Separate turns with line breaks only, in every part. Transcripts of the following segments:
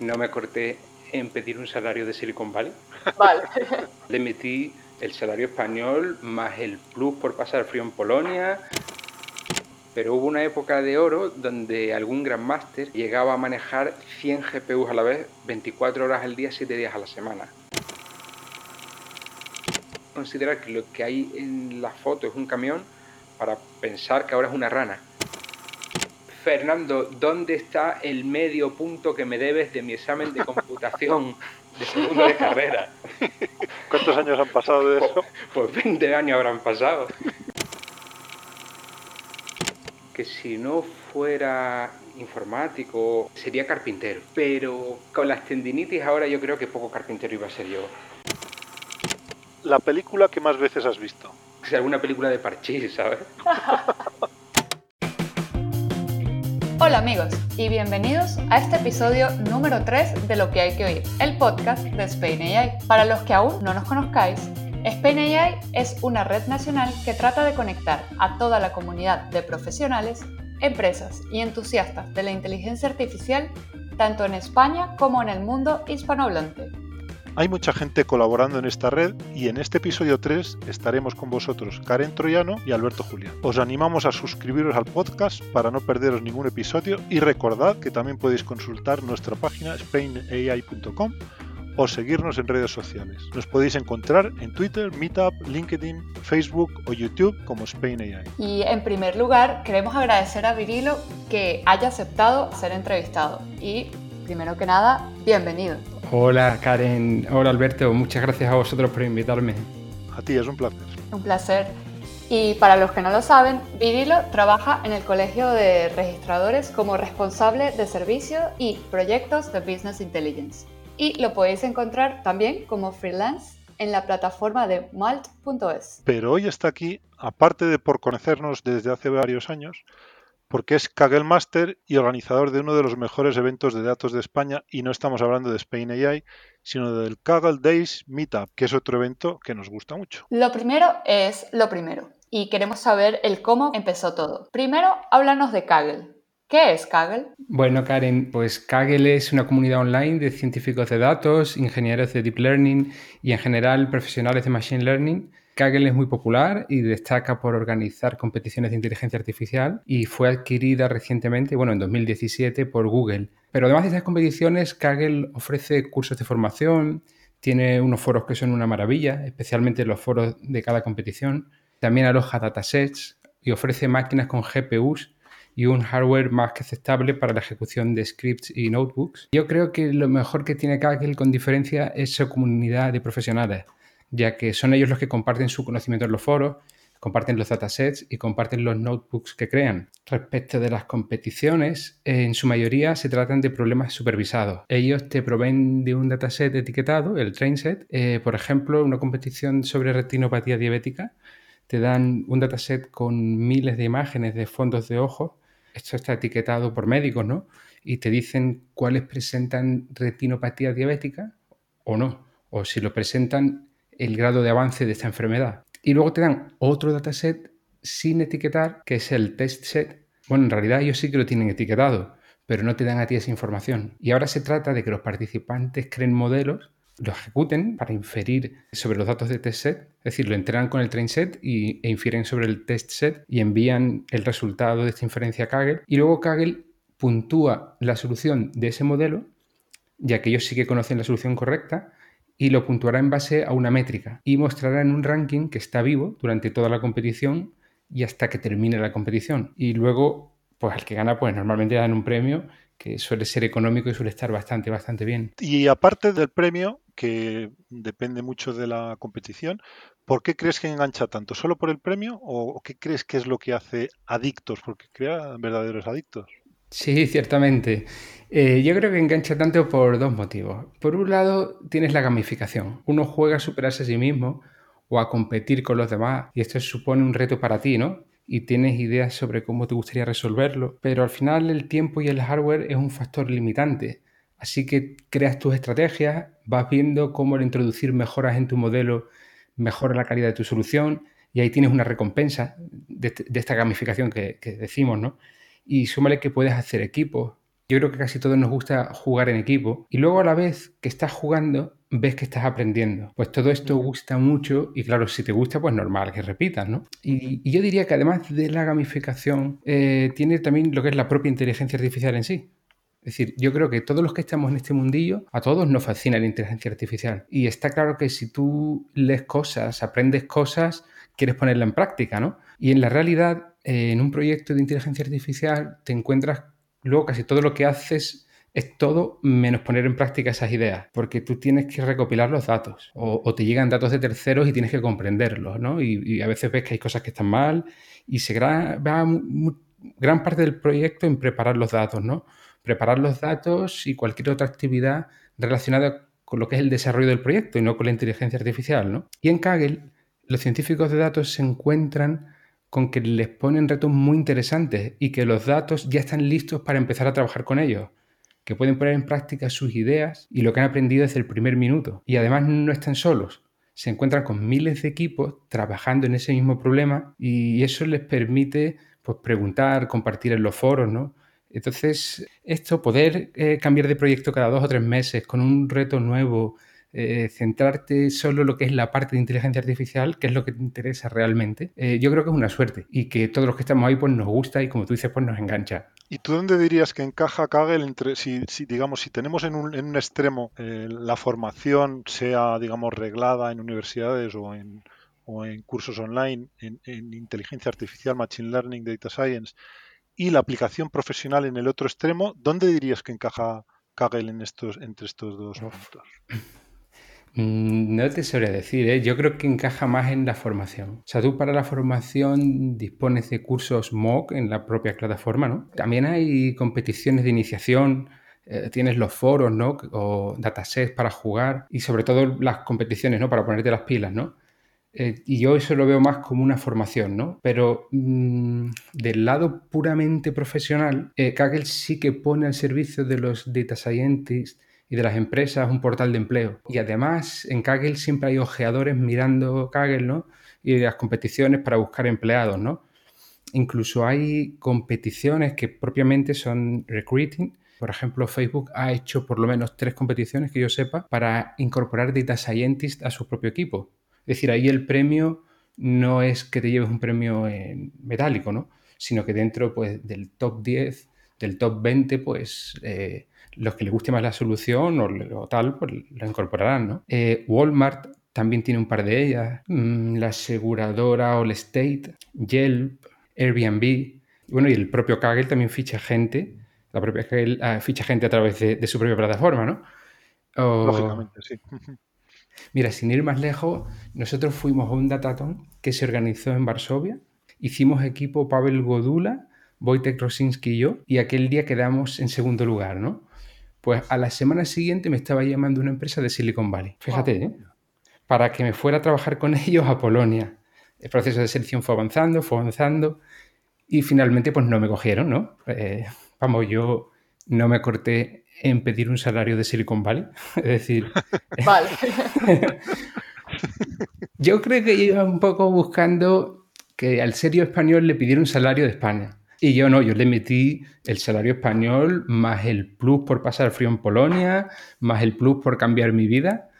no me corté en pedir un salario de Silicon Valley.
Vale.
Le metí el salario español más el plus por pasar frío en Polonia. Pero hubo una época de oro donde algún Grandmaster llegaba a manejar 100 GPUs a la vez, 24 horas al día, 7 días a la semana. Considerar que lo que hay en la foto es un camión para pensar que ahora es una rana. Fernando, ¿dónde está el medio punto que me debes de mi examen de computación de segundo de carrera?
¿Cuántos años han pasado de eso?
Pues 20 años habrán pasado. Que si no fuera informático, sería carpintero. Pero con las tendinitis ahora yo creo que poco carpintero iba a ser yo.
La película que más veces has visto.
Si alguna película de parchís, ¿sabes?
Hola amigos y bienvenidos a este episodio número 3 de Lo que hay que oír, el podcast de Spain AI. Para los que aún no nos conozcáis, Spain AI es una red nacional que trata de conectar a toda la comunidad de profesionales, empresas y entusiastas de la inteligencia artificial tanto en España como en el mundo hispanohablante.
Hay mucha gente colaborando en esta red y en este episodio 3 estaremos con vosotros Karen Troyano y Alberto Julián. Os animamos a suscribiros al podcast para no perderos ningún episodio y recordad que también podéis consultar nuestra página spainai.com o seguirnos en redes sociales. Nos podéis encontrar en Twitter, Meetup, LinkedIn, Facebook o YouTube como Spain AI.
Y en primer lugar, queremos agradecer a Virilo que haya aceptado ser entrevistado. Y primero que nada, bienvenido.
Hola Karen, hola Alberto, muchas gracias a vosotros por invitarme.
A ti, es un placer.
Un placer. Y para los que no lo saben, Virilo trabaja en el Colegio de Registradores como responsable de servicio y proyectos de Business Intelligence. Y lo podéis encontrar también como freelance en la plataforma de malt.es.
Pero hoy está aquí, aparte de por conocernos desde hace varios años, porque es Kaggle Master y organizador de uno de los mejores eventos de datos de España y no estamos hablando de Spain AI, sino del Kaggle Days Meetup, que es otro evento que nos gusta mucho.
Lo primero es lo primero y queremos saber el cómo empezó todo. Primero, háblanos de Kaggle. ¿Qué es Kaggle?
Bueno, Karen, pues Kaggle es una comunidad online de científicos de datos, ingenieros de deep learning y en general profesionales de machine learning Kaggle es muy popular y destaca por organizar competiciones de inteligencia artificial y fue adquirida recientemente, bueno, en 2017 por Google. Pero además de estas competiciones, Kaggle ofrece cursos de formación, tiene unos foros que son una maravilla, especialmente los foros de cada competición. También aloja datasets y ofrece máquinas con GPUs y un hardware más que aceptable para la ejecución de scripts y notebooks. Yo creo que lo mejor que tiene Kaggle con diferencia es su comunidad de profesionales ya que son ellos los que comparten su conocimiento en los foros, comparten los datasets y comparten los notebooks que crean. Respecto de las competiciones, en su mayoría se tratan de problemas supervisados. Ellos te proveen de un dataset etiquetado, el train set. Eh, por ejemplo, una competición sobre retinopatía diabética, te dan un dataset con miles de imágenes de fondos de ojos. Esto está etiquetado por médicos, ¿no? Y te dicen cuáles presentan retinopatía diabética o no. O si lo presentan, el grado de avance de esta enfermedad. Y luego te dan otro dataset sin etiquetar, que es el test set. Bueno, en realidad ellos sí que lo tienen etiquetado, pero no te dan a ti esa información. Y ahora se trata de que los participantes creen modelos, lo ejecuten para inferir sobre los datos de test set, es decir, lo entrenan con el train set e infieren sobre el test set y envían el resultado de esta inferencia a Kaggle. Y luego Kaggle puntúa la solución de ese modelo, ya que ellos sí que conocen la solución correcta, y lo puntuará en base a una métrica y mostrará en un ranking que está vivo durante toda la competición y hasta que termine la competición. Y luego, pues al que gana, pues normalmente dan un premio que suele ser económico y suele estar bastante, bastante bien.
Y aparte del premio, que depende mucho de la competición, ¿por qué crees que engancha tanto? ¿Solo por el premio o qué crees que es lo que hace adictos? Porque crea verdaderos adictos.
Sí, ciertamente. Eh, yo creo que engancha tanto por dos motivos. Por un lado, tienes la gamificación. Uno juega a superarse a sí mismo o a competir con los demás y esto supone un reto para ti, ¿no? Y tienes ideas sobre cómo te gustaría resolverlo, pero al final el tiempo y el hardware es un factor limitante. Así que creas tus estrategias, vas viendo cómo al introducir mejoras en tu modelo mejora la calidad de tu solución y ahí tienes una recompensa de, esta gamificación que decimos, ¿no? Y súmale que puedes hacer equipos Yo creo que casi todos nos gusta jugar en equipo y luego a la vez que estás jugando ves que estás aprendiendo. Pues todo esto gusta mucho y claro, si te gusta, pues normal que repitas, ¿no? Y, yo diría que además de la gamificación, eh, tiene también lo que es la propia inteligencia artificial en sí. Es decir, yo creo que todos los que estamos en este mundillo, a todos nos fascina la inteligencia artificial. Y está claro que si tú lees cosas, aprendes cosas, quieres ponerla en práctica, ¿no? Y en la realidad, eh, en un proyecto de inteligencia artificial, te encuentras luego casi todo lo que haces es todo menos poner en práctica esas ideas, porque tú tienes que recopilar los datos o, te llegan datos de terceros y tienes que comprenderlos, ¿no? Y, a veces ves que hay cosas que están mal y se va gran parte del proyecto en preparar los datos, ¿no? Preparar los datos y cualquier otra actividad relacionada con lo que es el desarrollo del proyecto y no con la inteligencia artificial, ¿no? Y en Kaggle, los científicos de datos se encuentran con que les ponen retos muy interesantes y que los datos ya están listos para empezar a trabajar con ellos que pueden poner en práctica sus ideas y lo que han aprendido desde el primer minuto. Y además no están solos, se encuentran con miles de equipos trabajando en ese mismo problema y eso les permite pues, preguntar, compartir en los foros, ¿no? Entonces, esto, poder eh, cambiar de proyecto cada dos o tres meses con un reto nuevo, eh, centrarte solo en lo que es la parte de inteligencia artificial, que es lo que te interesa realmente, eh, yo creo que es una suerte y que todos los que estamos ahí pues nos gusta y como tú dices pues nos engancha.
¿Y tú dónde dirías que encaja Kaggle entre, si, digamos, si tenemos en un, en un extremo eh, la formación sea, digamos, reglada en universidades o en, o en cursos online en, inteligencia artificial, machine learning, data science, y la aplicación profesional en el otro extremo, ¿dónde dirías que encaja Kaggle en estos, entre estos dos puntos?
Mm, no te sabría decir, ¿eh? yo creo que encaja más en la formación. O sea, tú para la formación dispones de cursos MOOC en la propia plataforma, ¿no? También hay competiciones de iniciación, eh, tienes los foros, ¿no? O datasets para jugar y sobre todo las competiciones, ¿no? Para ponerte las pilas, ¿no? Eh, y yo eso lo veo más como una formación, ¿no? Pero mm, del lado puramente profesional, Kaggle sí que pone al servicio de los data scientists y de las empresas un portal de empleo. Y además en Kaggle siempre hay ojeadores mirando Kaggle, ¿no? Y las competiciones para buscar empleados, ¿no? Incluso hay competiciones que propiamente son recruiting. Por ejemplo, Facebook ha hecho por lo menos tres competiciones que yo sepa para incorporar data scientists a su propio equipo. Es decir, ahí el premio no es que te lleves un premio en metálico, ¿no? Sino que dentro pues, del top 10, del top 20, pues eh, los que les guste más la solución o, tal, pues la incorporarán, ¿no? Eh, Walmart también tiene un par de ellas, mm, la aseguradora All State, Yelp, Airbnb, bueno, y el propio Kaggle también ficha gente, la propia Kaggle ah, ficha gente a través de, su propia plataforma, ¿no?
Lógicamente, sí.
Mira, sin ir más lejos, nosotros fuimos a un dataton que se organizó en Varsovia, hicimos equipo Pavel Godula, Wojtek Rosinski y yo, y aquel día quedamos en segundo lugar, ¿no? Pues a la semana siguiente me estaba llamando una empresa de Silicon Valley. Fíjate, ¿eh? Para que me fuera a trabajar con ellos a Polonia. El proceso de selección fue avanzando, fue avanzando y finalmente pues no me cogieron, ¿no? Eh, vamos, yo no me corté en pedir un salario de Silicon Valley. Es decir...
Vale.
yo creo que iba un poco buscando que al serio español le pidiera un salario de España. Y yo no, yo le metí el salario español, más el plus por pasar frío en Polonia, más el plus por cambiar mi vida.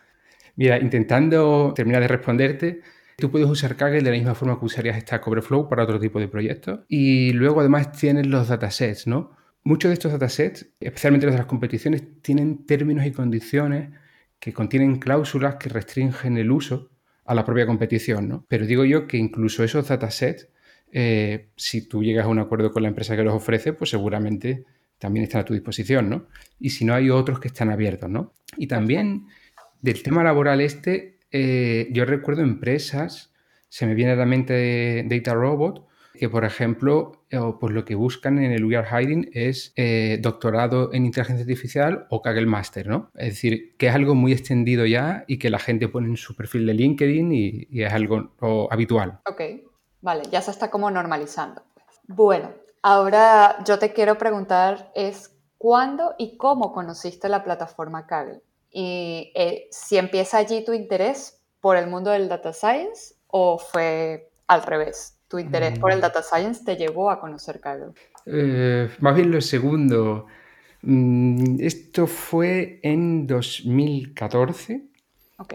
Mira, intentando terminar de responderte, tú puedes usar Kaggle de la misma forma que usarías Stack Overflow para otro tipo de proyectos. Y luego además tienes los datasets, ¿no? Muchos de estos datasets, especialmente los de las competiciones, tienen términos y condiciones que contienen cláusulas que restringen el uso a la propia competición, ¿no? Pero digo yo que incluso esos datasets eh, si tú llegas a un acuerdo con la empresa que los ofrece, pues seguramente también están a tu disposición, ¿no? Y si no, hay otros que están abiertos, ¿no? Y también del tema laboral este, eh, yo recuerdo empresas, se me viene a la mente Data Robot, que por ejemplo, eh, pues lo que buscan en el We Are Hiding es doctorado en inteligencia artificial o Kaggle Master, ¿no? Es decir, que es algo muy extendido ya y que la gente pone en su perfil de LinkedIn y, y es algo habitual.
Ok. Vale, ya se está como normalizando. Bueno, ahora yo te quiero preguntar es cuándo y cómo conociste la plataforma Kaggle y eh, si empieza allí tu interés por el mundo del data science o fue al revés, tu interés por el mm. data science te llevó a conocer Kaggle.
Eh, más bien lo segundo. Mm, esto fue en 2014.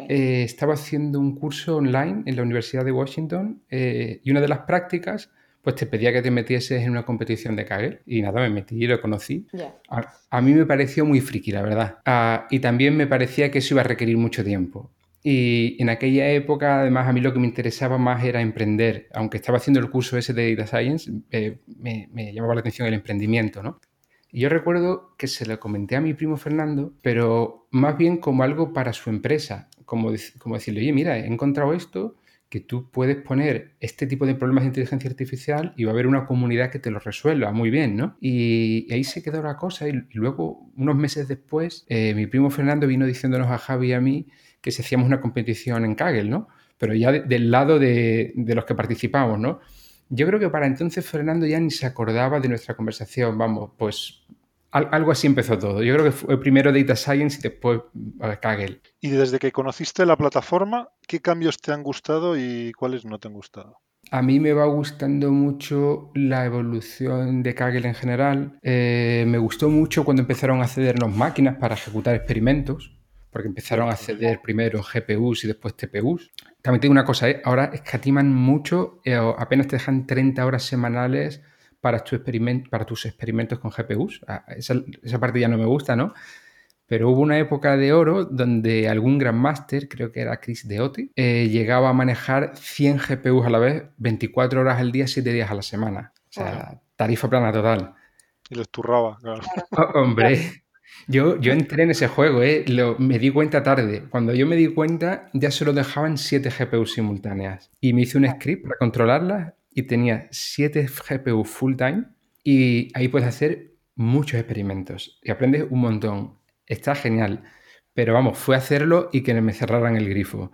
Eh, estaba haciendo un curso online en la Universidad de Washington eh, y una de las prácticas pues te pedía que te metieses en una competición de Kaggle y nada, me metí y lo conocí. A, mí me pareció muy friki, la verdad. Ah, y también me parecía que eso iba a requerir mucho tiempo. Y en aquella época, además, a mí lo que me interesaba más era emprender. Aunque estaba haciendo el curso ese de Data Science, eh, me, me, llamaba la atención el emprendimiento, ¿no? Y yo recuerdo que se lo comenté a mi primo Fernando, pero más bien como algo para su empresa, como, como decirle, oye, mira, he encontrado esto, que tú puedes poner este tipo de problemas de inteligencia artificial y va a haber una comunidad que te lo resuelva muy bien, ¿no? Y, ahí se quedó la cosa y, luego, unos meses después, eh, mi primo Fernando vino diciéndonos a Javi y a mí que si hacíamos una competición en Kaggle, ¿no? Pero ya del lado de, de los que participamos, ¿no? Yo creo que para entonces Fernando ya ni se acordaba de nuestra conversación, vamos, pues algo así empezó todo. Yo creo que fue primero Data Science y después Kaggle.
Y desde que conociste la plataforma, ¿qué cambios te han gustado y cuáles no te han gustado?
A mí me va gustando mucho la evolución de Kaggle en general. Eh, me gustó mucho cuando empezaron a cedernos máquinas para ejecutar experimentos porque empezaron a ceder primero GPUs y después TPUs. También tengo una cosa, ¿eh? ahora escatiman mucho, eh, apenas te dejan 30 horas semanales para, tu para tus experimentos con GPUs. Ah, esa, parte ya no me gusta, ¿no? Pero hubo una época de oro donde algún Grandmaster, creo que era Chris Deote, eh, llegaba a manejar 100 GPUs a la vez, 24 horas al día, 7 días a la semana. O sea, tarifa plana total.
Y los turraba, claro.
Oh, hombre, yo, yo entré en ese juego, ¿eh? me di cuenta tarde. Cuando yo me di cuenta, ya solo dejaban 7 GPUs simultáneas. Y me hice un script para controlarlas y tenía 7 GPUs full time. Y ahí puedes hacer muchos experimentos y aprendes un montón. Está genial. Pero vamos, fue hacerlo y que me cerraran el grifo.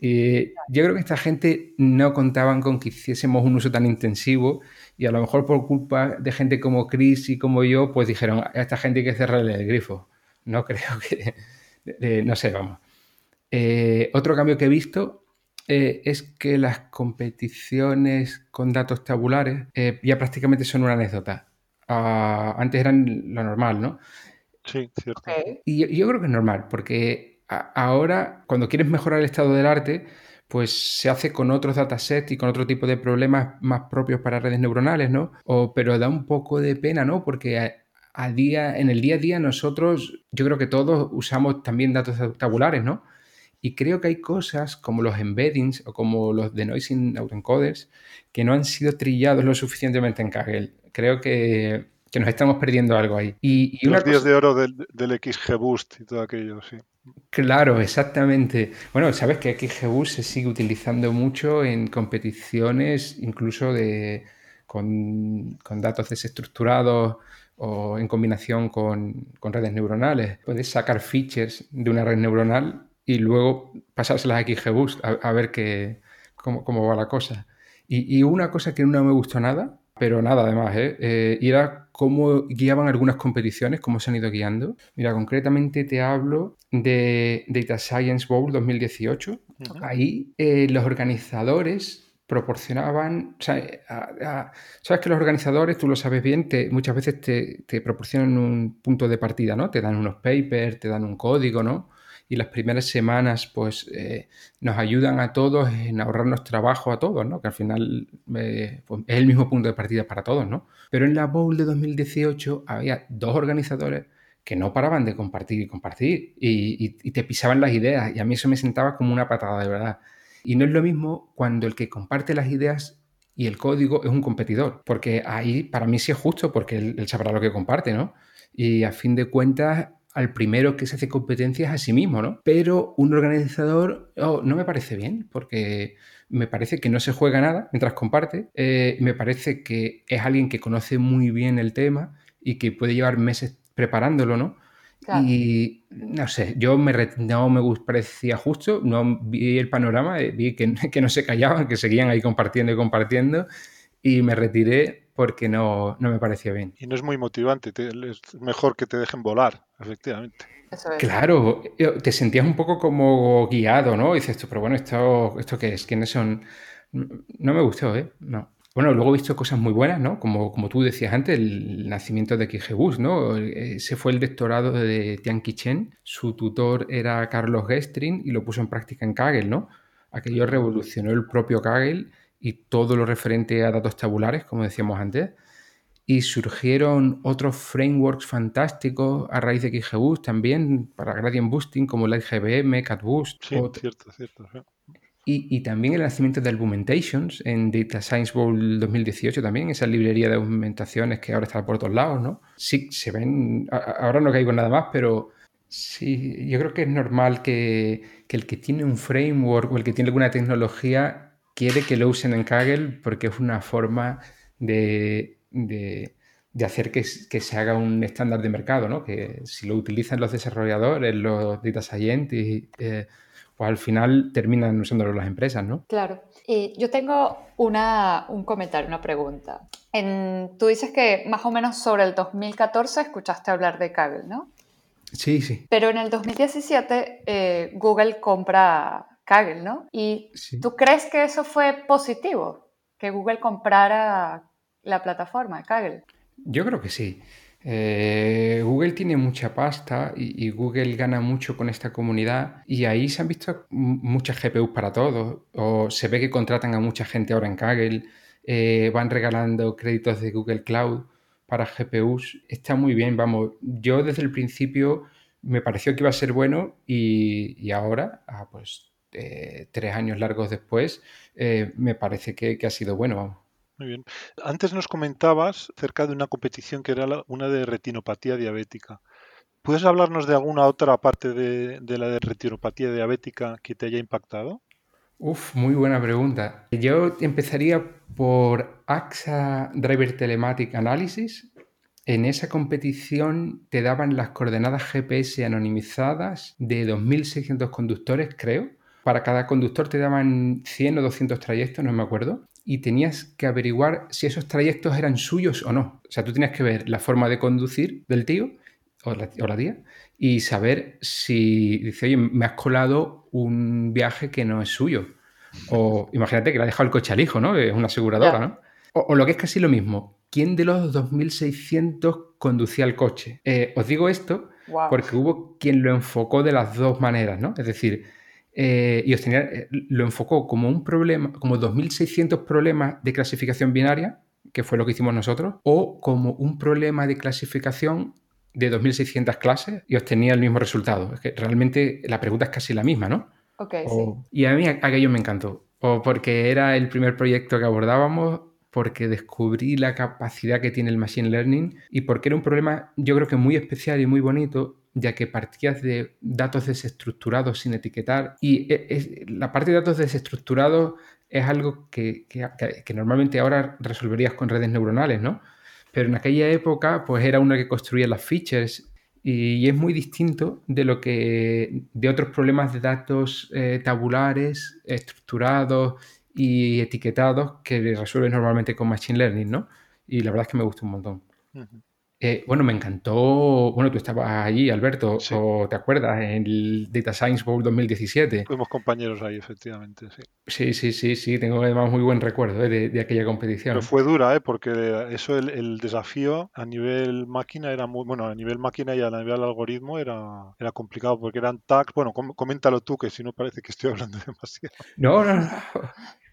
Y yo creo que esta gente no contaban con que hiciésemos un uso tan intensivo y a lo mejor por culpa de gente como Chris y como yo, pues dijeron, a esta gente hay que cerrarle el grifo. No creo que, no sé, vamos. Eh, otro cambio que he visto eh, es que las competiciones con datos tabulares eh, ya prácticamente son una anécdota. Ah, antes eran lo normal, ¿no?
Sí, cierto.
Y yo, creo que es normal, porque ahora, cuando quieres mejorar el estado del arte, pues se hace con otros datasets y con otro tipo de problemas más propios para redes neuronales, ¿no? O, pero da un poco de pena, ¿no? Porque a, día, en el día a día nosotros, yo creo que todos usamos también datos tabulares, ¿no? Y creo que hay cosas como los embeddings o como los denoising autoencoders que no han sido trillados lo suficientemente en Kaggle. Creo que, nos estamos perdiendo algo ahí. Y,
los días de oro del, del XGBoost y todo aquello, sí.
Claro, exactamente. Bueno, sabes que XGBoost se sigue utilizando mucho en competiciones, incluso de, con, datos desestructurados o en combinación con, redes neuronales. Puedes sacar features de una red neuronal y luego pasárselas a XGBoost a, ver qué, cómo, va la cosa. Y, y, una cosa que no me gustó nada pero nada, además, ¿eh? ¿eh? y era cómo guiaban algunas competiciones, cómo se han ido guiando. Mira, concretamente te hablo de Data Science Bowl 2018. Ahí eh, los organizadores proporcionaban, sabes que los organizadores, tú lo sabes bien, te, muchas veces te, te, proporcionan un punto de partida, ¿no? Te dan unos papers, te dan un código, ¿no? Y las primeras semanas pues eh, nos ayudan a todos en ahorrarnos trabajo a todos, ¿no? Que al final eh, pues, es el mismo punto de partida para todos, ¿no? Pero en la Bowl de 2018 había dos organizadores que no paraban de compartir y compartir y, te pisaban las ideas y a mí eso me sentaba como una patada de verdad. Y no es lo mismo cuando el que comparte las ideas y el código es un competidor, porque ahí para mí sí es justo porque él, él sabrá lo que comparte, ¿no? Y a fin de cuentas al primero que se hace competencias a sí mismo, ¿no? Pero un organizador oh, no me parece bien, porque me parece que no se juega nada mientras comparte, eh, me parece que es alguien que conoce muy bien el tema y que puede llevar meses preparándolo, ¿no? Y no sé, yo me no me parecía justo, no vi el panorama, eh, vi que, que no se callaban, que seguían ahí compartiendo y compartiendo y me retiré porque no, me parecía bien.
Y no es muy motivante, es mejor que te dejen volar, efectivamente.
Claro, te sentías un poco como guiado, ¿no? Y dices tú, pero bueno, ¿esto, ¿esto qué es? ¿Quiénes son? No me gustó, ¿eh? No. Bueno, luego he visto cosas muy buenas, ¿no? Como, como tú decías antes, el nacimiento de XGBoost, ¿no? Ese fue el doctorado de Tian Chen. Su tutor era Carlos Gestrin y lo puso en práctica en Kaggle, ¿no? Aquello revolucionó el propio Kaggle y todo lo referente a datos tabulares, como decíamos antes. Y surgieron otros frameworks fantásticos a raíz de XGBoost también para gradient boosting, como LightGBM, CatBoost.
Sí, cierto, cierto.
Y, también el nacimiento de Argumentations en Data Science Bowl 2018 también, esa librería de argumentaciones que ahora está por todos lados, ¿no? Sí, se ven, ahora no caigo nada más, pero sí, yo creo que es normal que, que el que tiene un framework o el que tiene alguna tecnología quiere que lo usen en Kaggle porque es una forma de, de, de hacer que, que, se haga un estándar de mercado, ¿no? Que si lo utilizan los desarrolladores, los data scientists, eh, pues al final terminan usándolo las empresas, ¿no?
Claro. Y yo tengo una, un comentario, una pregunta. En, tú dices que más o menos sobre el 2014 escuchaste hablar de Kaggle, ¿no?
Sí, sí.
Pero en el 2017 eh, Google compra Kaggle, ¿no? ¿Y tú crees que eso fue positivo? Que Google comprara la plataforma Kaggle.
Yo creo que sí. Eh, Google tiene mucha pasta y, Google gana mucho con esta comunidad y ahí se han visto muchas GPUs para todos o se ve que contratan a mucha gente ahora en Kaggle, eh, van regalando créditos de Google Cloud para GPUs. Está muy bien, vamos. Yo desde el principio me pareció que iba a ser bueno y, ahora, ah, pues eh, tres años largos después, me parece que, que ha sido bueno.
Muy bien. Antes nos comentabas acerca de una competición que era una de retinopatía diabética. ¿Puedes hablarnos de alguna otra parte de, la de retinopatía diabética que te haya impactado?
Uf, muy buena pregunta. Yo empezaría por AXA Driver Telematic Analysis. En esa competición te daban las coordenadas GPS anonimizadas de 2.600 conductores, creo. Para cada conductor te daban 100 o 200 trayectos, no me acuerdo y tenías que averiguar si esos trayectos eran suyos o no. O sea, tú tenías que ver la forma de conducir del tío o la, tía y saber si dice, oye, me has colado un viaje que no es suyo. O imagínate que le ha dejado el coche al hijo, ¿no? Es una aseguradora, ¿no? O, lo que es casi lo mismo, ¿quién de los 2.600 conducía el coche? Eh, os digo esto porque hubo quien lo enfocó de las dos maneras, ¿no? Es decir, eh, y eh, lo enfocó como un problema, como 2.600 problemas de clasificación binaria, que fue lo que hicimos nosotros, o como un problema de clasificación de 2.600 clases y obtenía el mismo resultado. Es que realmente la pregunta es casi la misma, ¿no?
Okay,
sí. Y a mí aquello me encantó, o porque era el primer proyecto que abordábamos, porque descubrí la capacidad que tiene el Machine Learning y porque era un problema yo creo que muy especial y muy bonito ya que partías de datos desestructurados sin etiquetar y e, la parte de datos desestructurados es algo que, normalmente ahora resolverías con redes neuronales, ¿no? Pero en aquella época pues era uno que construía las features y, es muy distinto de lo que de otros problemas de datos eh, tabulares, estructurados y etiquetados que resuelves normalmente con Machine Learning, ¿no? Y la verdad es que me gusta un montón. Eh, bueno, me encantó, bueno, tú estabas allí, Alberto, o te acuerdas, en el Data Science Bowl 2017.
Fuimos compañeros ahí, efectivamente, sí.
Sí, sí, sí, sí, tengo además muy buen recuerdo eh, de, aquella competición.
Pero fue dura, ¿eh? porque eso, el, desafío a nivel máquina era muy, bueno, a nivel máquina y a nivel algoritmo era, era complicado, porque eran tags, bueno, coméntalo tú, que si no parece que estoy hablando demasiado.
No, no, no.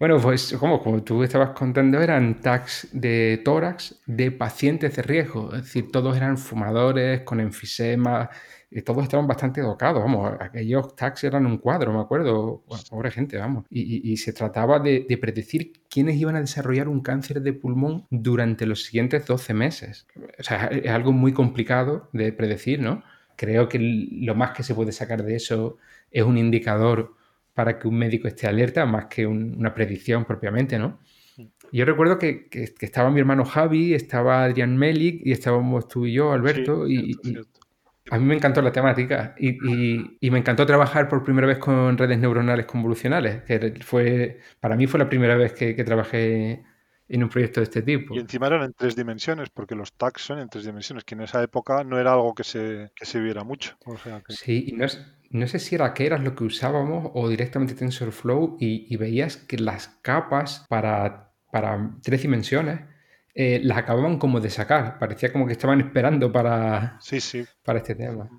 Bueno, pues como, como tú estabas contando, eran tags de tórax de pacientes de riesgo. Es decir, todos eran fumadores, con enfisema, y todos estaban bastante tocados. Vamos, aquellos tags eran un cuadro, me acuerdo. pobre gente, vamos. Y, se trataba de, predecir quiénes iban a desarrollar un cáncer de pulmón durante los siguientes 12 meses. O sea, es algo muy complicado de predecir, ¿no? Creo que lo más que se puede sacar de eso es un indicador para que un médico esté alerta, más que una predicción propiamente, ¿no? Yo recuerdo que, estaba mi hermano Javi, estaba Adrián Melik y estábamos tú y yo, Alberto, y, a mí me encantó la temática y, me encantó trabajar por primera vez con redes neuronales convolucionales, que fue, para mí fue la primera vez que, trabajé en un proyecto de este tipo.
Y encima eran en tres dimensiones, porque los tags son en tres dimensiones, que en esa época no era algo que se, se viera mucho.
Sí, y no es, no sé si era que eras lo que usábamos o directamente TensorFlow y, y veías que las capas para para tres dimensiones, eh, las acababan como de sacar. Parecía como que estaban esperando para,
Sí, sí.
para este tema.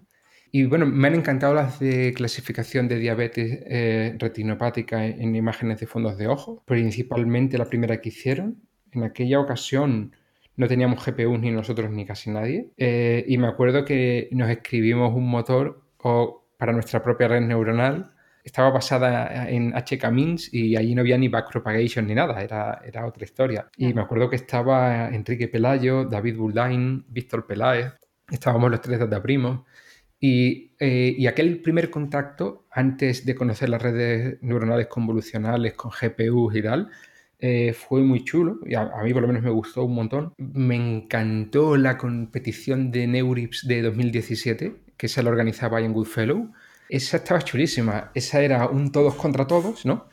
Y bueno, me han encantado las de clasificación de diabetes eh, retinopática en imágenes de fondos de ojo, principalmente la primera que hicieron. En aquella ocasión no teníamos GPUs ni nosotros ni casi nadie. Eh, y me acuerdo que nos escribimos un motor o, para nuestra propia red neuronal. Estaba basada en HK-Means y allí no había ni backpropagation ni nada, era, era otra historia. Y me acuerdo que estaba Enrique Pelayo, David Buldain, Víctor Peláez, estábamos los tres de primos. Y, eh, y, aquel primer contacto, antes de conocer las redes neuronales convolucionales con GPUs y tal, eh, fue muy chulo. Y a, a, mí por lo menos me gustó un montón. Me encantó la competición de Neurips de 2017, que se la organizaba en Goodfellow. Esa estaba chulísima. Esa era un todos contra todos, ¿no?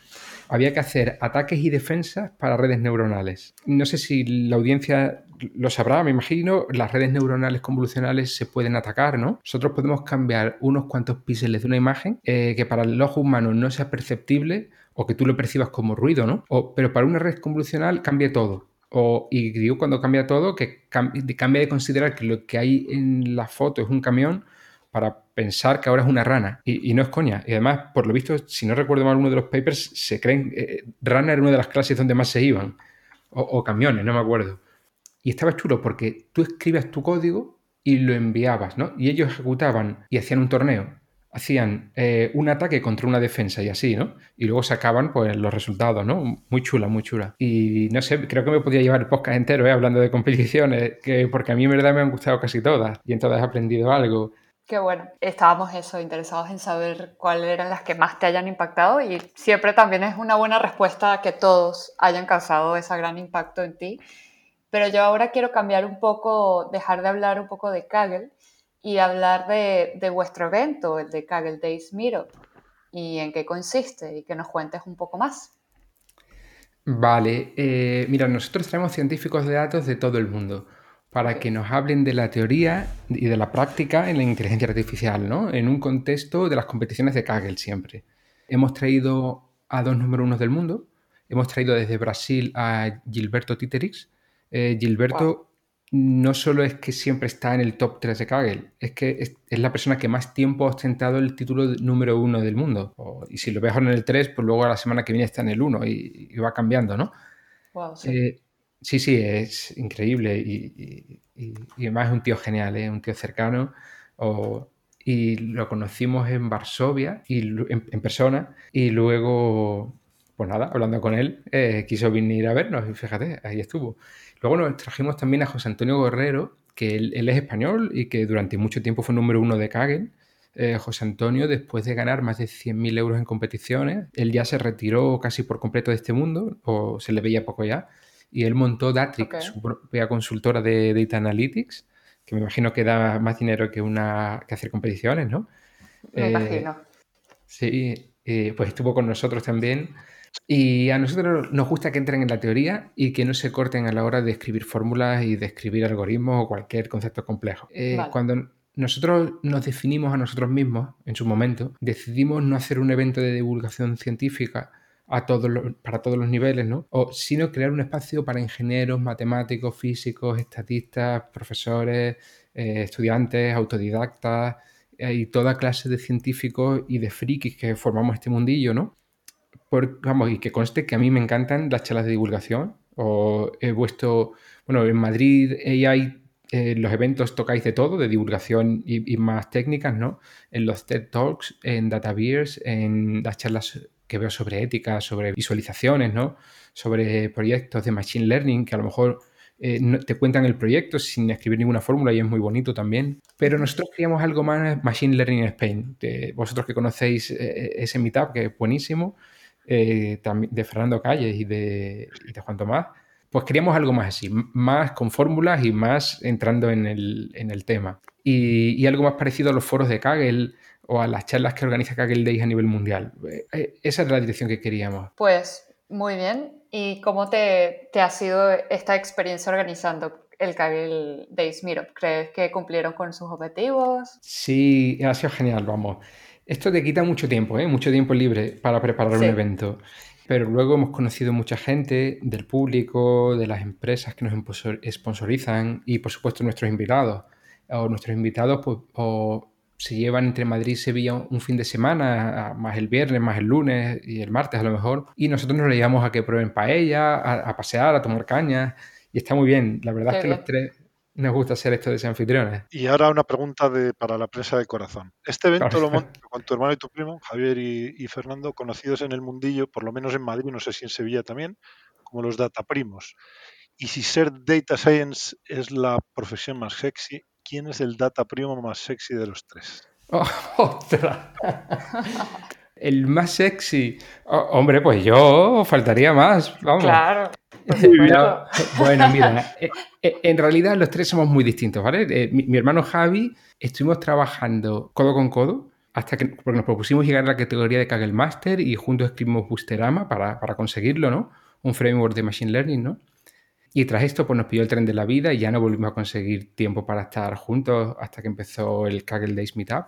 Había que hacer ataques y defensas para redes neuronales. No sé si la audiencia lo sabrá, me imagino, las redes neuronales convolucionales se pueden atacar, ¿no? Nosotros podemos cambiar unos cuantos píxeles de una imagen eh, que para el ojo humano no sea perceptible o que tú lo percibas como ruido, ¿no? O, pero para una red convolucional cambia todo. O, y digo cuando cambia todo, que cambia de considerar que lo que hay en la foto es un camión para pensar que ahora es una rana. Y, no es coña. Y además, por lo visto, si no recuerdo mal uno de los papers, se creen... Eh, rana era una de las clases donde más se iban. O, camiones, no me acuerdo. Y estaba chulo porque tú escribías tu código y lo enviabas, ¿no? Y ellos ejecutaban y hacían un torneo. Hacían eh, un ataque contra una defensa y así, ¿no? Y luego sacaban pues, los resultados, ¿no? Muy chula, muy chula. Y no sé, creo que me podía llevar el podcast entero, ¿eh? Hablando de competiciones, que, porque a mí en verdad me han gustado casi todas y en todas he aprendido algo.
Qué bueno. Estábamos eso, interesados en saber cuáles eran las que más te hayan impactado y siempre también es una buena respuesta que todos hayan causado ese gran impacto en ti. Pero yo ahora quiero cambiar un poco, dejar de hablar un poco de Kaggle y hablar de, de vuestro evento, el de Kaggle Days Meetup, y en qué consiste y que nos cuentes un poco más.
Vale, eh, mira, nosotros traemos científicos de datos de todo el mundo para que nos hablen de la teoría y de la práctica en la inteligencia artificial, ¿no? En un contexto de las competiciones de Kaggle siempre. Hemos traído a dos número unos del mundo. Hemos traído desde Brasil a Gilberto Titerix. Eh, Gilberto wow. no solo es que siempre está en el top 3 de Kaggle, es que es, es, la persona que más tiempo ha ostentado el título número uno del mundo. O, y si lo ves ahora en el 3, pues luego a la semana que viene está en el 1 y, y va cambiando, ¿no?
Wow, sí.
Eh, Sí, sí, es increíble y, y, y, además es un tío genial, ¿eh? un tío cercano. O, y lo conocimos en Varsovia y, en, persona y luego, pues nada, hablando con él, eh, quiso venir a vernos y fíjate, ahí estuvo. Luego nos trajimos también a José Antonio Guerrero, que él, es español y que durante mucho tiempo fue número uno de Kaggle. Eh, José Antonio, después de ganar más de 100.000 euros en competiciones, él ya se retiró casi por completo de este mundo, o se le veía poco ya, y él montó Datrix, okay. su propia consultora de Data Analytics, que me imagino que da más dinero que, una, que hacer competiciones, ¿no?
Me eh, imagino.
Sí, eh, pues estuvo con nosotros también. Y a nosotros nos gusta que entren en la teoría y que no se corten a la hora de escribir fórmulas y de escribir algoritmos o cualquier concepto complejo. Eh, vale. Cuando nosotros nos definimos a nosotros mismos, en su momento, decidimos no hacer un evento de divulgación científica a todos para todos los niveles, ¿no? O, sino crear un espacio para ingenieros, matemáticos, físicos, estatistas, profesores, eh, estudiantes, autodidactas eh, y toda clase de científicos y de frikis que formamos este mundillo, ¿no? Por, vamos, y que conste que a mí me encantan las charlas de divulgación. O he puesto, bueno, en Madrid AI eh, los eventos tocáis de todo, de divulgación y, y, más técnicas, ¿no? En los TED Talks, en DataBeers, en las charlas que veo sobre ética, sobre visualizaciones, ¿no? Sobre proyectos de Machine Learning, que a lo mejor eh, te cuentan el proyecto sin escribir ninguna fórmula y es muy bonito también. Pero nosotros queríamos algo más Machine Learning Spain. De vosotros que conocéis eh, ese meetup, que es buenísimo, eh, de Fernando Calles y de, Juan Tomás, pues queríamos algo más así, más con fórmulas y más entrando en el, tema. Y, algo más parecido a los foros de Kaggle o a las charlas que organiza Kaggle Days a nivel mundial. Esa es la dirección que queríamos.
Pues muy bien. ¿Y cómo te, te ha sido esta experiencia organizando el Kaggle Days Meetup? ¿Crees que cumplieron con sus objetivos?
Sí, ha sido genial, vamos. Esto te quita mucho tiempo, ¿eh? mucho tiempo libre para preparar sí. un evento. Pero luego hemos conocido mucha gente del público, de las empresas que nos sponsorizan y por supuesto nuestros invitados. O nuestros invitados pues, o se llevan entre Madrid y Sevilla un fin de semana, más el viernes, más el lunes y el martes a lo mejor. Y nosotros nos le llevamos a que prueben paella, a, a pasear, a tomar cañas. Y está muy bien. La verdad es que los tres nos gusta ser esto de anfitriones.
Y ahora una pregunta de, para la prensa de corazón. Este evento lo montas con tu hermano y tu primo, Javier y, Fernando, conocidos en el mundillo, por lo menos en Madrid, no sé si en Sevilla también, como los data primos. Y si ser data science es la profesión más sexy, ¿quién es el data primo más sexy de los tres?
Oh, el más sexy. Oh, hombre, pues yo faltaría más. Vamos.
Claro.
bueno, mira, eh, eh, en realidad los tres somos muy distintos, ¿vale? Eh, mi, hermano Javi, estuvimos trabajando codo con codo hasta que porque nos propusimos llegar a la categoría de Kaggle Master y juntos escribimos Boosterama para, para conseguirlo, ¿no? Un framework de Machine Learning, ¿no? Y tras esto, pues nos pidió el tren de la vida y ya no volvimos a conseguir tiempo para estar juntos hasta que empezó el Kaggle Days Meetup.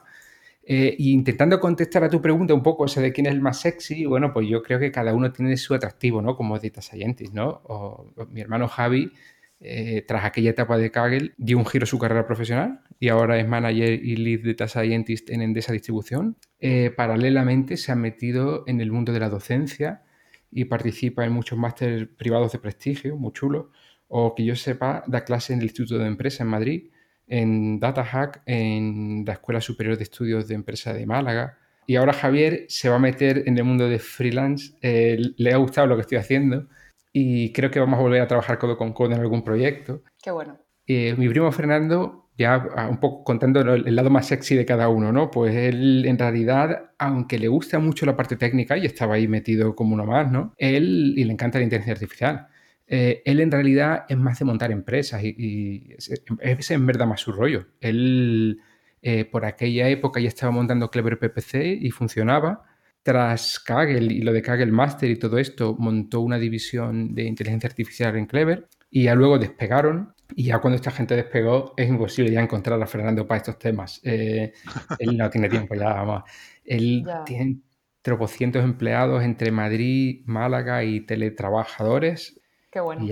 Eh, intentando contestar a tu pregunta un poco, ese de quién es el más sexy, bueno, pues yo creo que cada uno tiene su atractivo, ¿no? Como data scientist, ¿no? O, mi hermano Javi, eh, tras aquella etapa de Kaggle, dio un giro a su carrera profesional y ahora es manager y lead data scientist en Endesa Distribución. Eh, paralelamente se ha metido en el mundo de la docencia y participa en muchos másteres privados de prestigio, muy chulos, o que yo sepa, da clase en el Instituto de Empresa en Madrid en DataHack en la Escuela Superior de Estudios de Empresa de Málaga. Y ahora Javier se va a meter en el mundo de freelance. Eh, le ha gustado lo que estoy haciendo y creo que vamos a volver a trabajar codo con codo en algún proyecto.
Qué bueno.
Eh, mi primo Fernando, ya un poco contando el lado más sexy de cada uno, ¿no? Pues él en realidad, aunque le gusta mucho la parte técnica y estaba ahí metido como uno más, ¿no? Él y le encanta la inteligencia artificial. Eh, él en realidad es más de montar empresas y, es, en verdad más su rollo. Él eh, por aquella época ya estaba montando Clever PPC y funcionaba. Tras Kaggle y lo de Kaggle Master y todo esto, montó una división de inteligencia artificial en Clever y ya luego despegaron. Y ya cuando esta gente despegó, es imposible ya encontrar a Fernando para estos temas. Eh, él no tiene tiempo ya, vamos. Él tiene tropocientos empleados entre Madrid, Málaga y teletrabajadores
Qué bueno.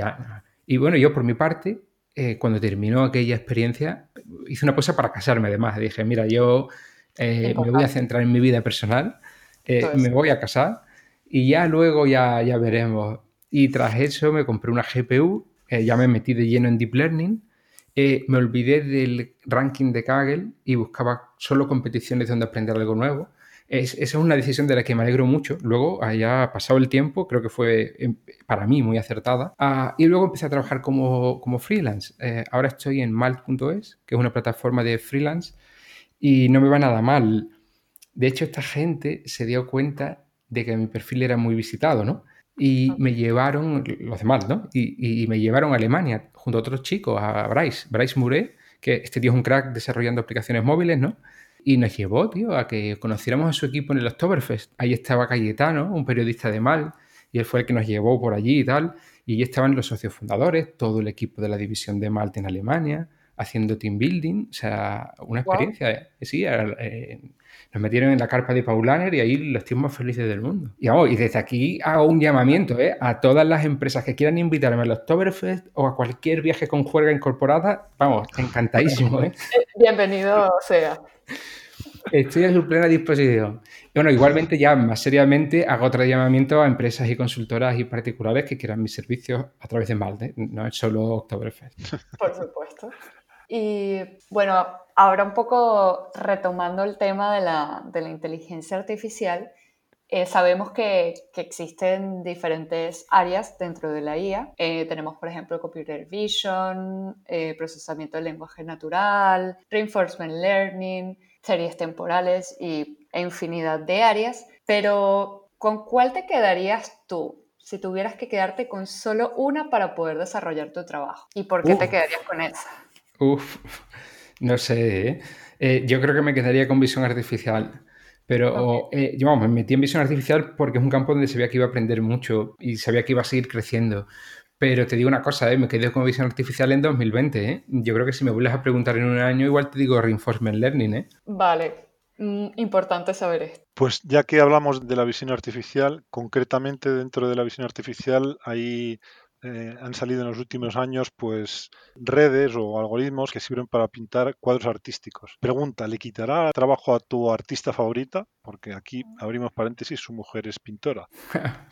Y, bueno, yo por mi parte, eh, cuando terminó aquella experiencia, hice una cosa para casarme además. Dije, mira, yo eh, me voy a centrar en mi vida personal, eh, me voy a casar y ya luego ya, ya veremos. Y tras eso me compré una GPU, ya me metí de lleno en Deep Learning, me olvidé del ranking de Kaggle y buscaba solo competiciones donde aprender algo nuevo esa es una decisión de la que me alegro mucho. Luego, haya pasado el tiempo, creo que fue em, para mí muy acertada. Ah, y luego empecé a trabajar como, como freelance. Eh, ahora estoy en malt.es, que es una plataforma de freelance, y no me va nada mal. De hecho, esta gente se dio cuenta de que mi perfil era muy visitado, ¿no? Y me llevaron, los demás, ¿no? Y, y, me llevaron a Alemania junto a otros chicos, a Bryce, Bryce Murray, que este tío es un crack desarrollando aplicaciones móviles, ¿no? Y nos llevó, tío, a que conociéramos a su equipo en el Oktoberfest. Ahí estaba Cayetano, un periodista de Mal, y él fue el que nos llevó por allí y tal. Y allí estaban los socios fundadores, todo el equipo de la división de Malte en Alemania, haciendo team building. O sea, una experiencia. Eh, sí, eh, nos metieron en la carpa de Paulaner y ahí los tíos más felices del mundo. Y, vamos, y desde aquí hago un llamamiento eh, a todas las empresas que quieran invitarme al Oktoberfest o a cualquier viaje con juerga incorporada. Vamos, encantadísimo. ¿eh?
Bienvenido sea.
Estoy a su plena disposición. Bueno, igualmente ya más seriamente hago otro llamamiento a empresas y consultoras y particulares que quieran mis servicios a través de Malde. No es solo Oktoberfest.
Por supuesto. Y bueno, ahora un poco retomando el tema de la, de la inteligencia artificial, eh, sabemos que, que, existen diferentes áreas dentro de la IA. Eh, tenemos, por ejemplo, Computer Vision, eh, procesamiento del lenguaje natural, Reinforcement Learning, series temporales y e infinidad de áreas. Pero, ¿con cuál te quedarías tú si tuvieras que quedarte con solo una para poder desarrollar tu trabajo? ¿Y por qué te quedarías con esa?
Uf, no sé. yo creo que me quedaría con visión artificial pero eh, yo me metí en visión artificial porque es un campo donde sabía que iba a aprender mucho y sabía que iba a seguir creciendo. Pero te digo una cosa, ¿eh? me quedé con visión artificial en 2020. ¿eh? Yo creo que si me vuelves a preguntar en un año, igual te digo reinforcement learning. ¿eh?
Vale. Mm, importante saber esto.
Pues ya que hablamos de la visión artificial, concretamente dentro de la visión artificial hay eh, han salido en los últimos años pues redes o algoritmos que sirven para pintar cuadros artísticos. Pregunta, ¿le quitará trabajo a tu artista favorita? Porque aquí abrimos paréntesis, su mujer es pintora.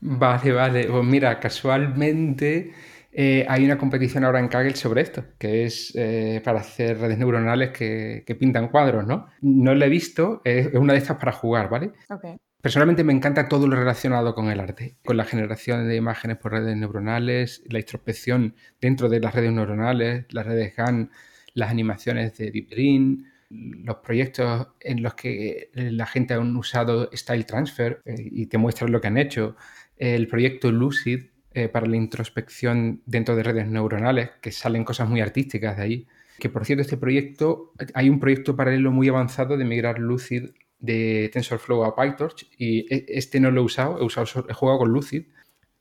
vale, vale. Pues mira, casualmente eh, hay una competición ahora en Kaggle sobre esto, que es eh, para hacer redes neuronales que, pintan cuadros, ¿no? No lo he visto, es una de estas para jugar, ¿vale? Okay. Personalmente me encanta todo lo relacionado con el arte, con la generación de imágenes por redes neuronales, la introspección dentro de las redes neuronales, las redes GAN, las animaciones de Deep Green, los proyectos en los que la gente ha usado Style Transfer eh, y te muestran lo que han hecho, el proyecto Lucid eh, para la introspección dentro de redes neuronales, que salen cosas muy artísticas de ahí. Que por cierto, este proyecto, hay un proyecto paralelo muy avanzado de migrar Lucid de TensorFlow a PyTorch y e, este no lo he usado, he, jugado con Lucid.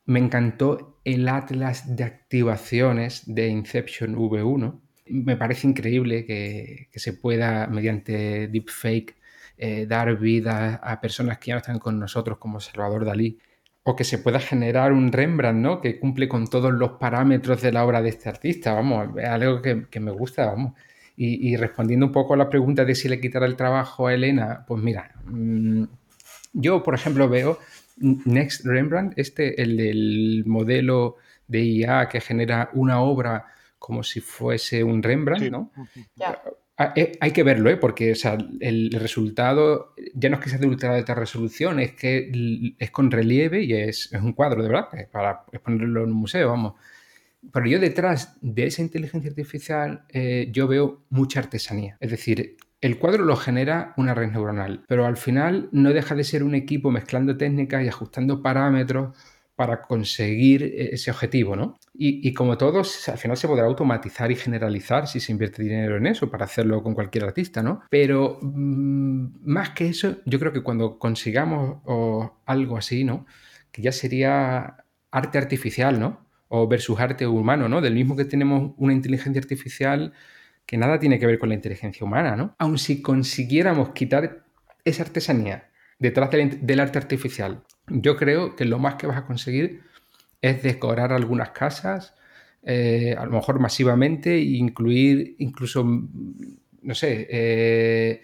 Me encantó el atlas de activaciones de Inception V1. Me parece increíble que, se pueda, mediante deepfake, eh, dar vida a personas que ya no están con nosotros, como Salvador Dalí, o que se pueda generar un Rembrandt, ¿no? Que cumple con todos los parámetros de la obra de este artista, vamos, es algo que, que me gusta, vamos. Y, respondiendo un poco a la pregunta de si le quitará el trabajo a Elena, pues mira, mm, yo por ejemplo veo Next Rembrandt, este, el del modelo de IA que genera una obra como si fuese un Rembrandt, ¿no? Ah, eh, hay que verlo, ¿eh? porque el resultado ya no es que sea de ultra alta resolución, es que es con relieve y es, es un cuadro, de verdad, para exponerlo en un museo, vamos. Pero yo detrás de esa inteligencia artificial eh, yo veo mucha artesanía. Es decir, el cuadro lo genera una red neuronal, pero al final no deja de ser un equipo mezclando técnicas y ajustando parámetros para conseguir e-, ese objetivo, ¿no? Y, como todos, al final se podrá automatizar y generalizar si se invierte dinero en eso para hacerlo con cualquier artista, ¿no? Pero mm, más que eso, yo creo que cuando consigamos algo así, ¿no? Que ya sería arte artificial, ¿no? O versus arte humano, ¿no? Del mismo que tenemos una inteligencia artificial que nada tiene que ver con la inteligencia humana, ¿no? Aun si consiguiéramos quitar esa artesanía detrás del, arte artificial, yo creo que lo más que vas a conseguir es decorar algunas casas, eh, a lo mejor masivamente, e incluir incluso, no sé, eh,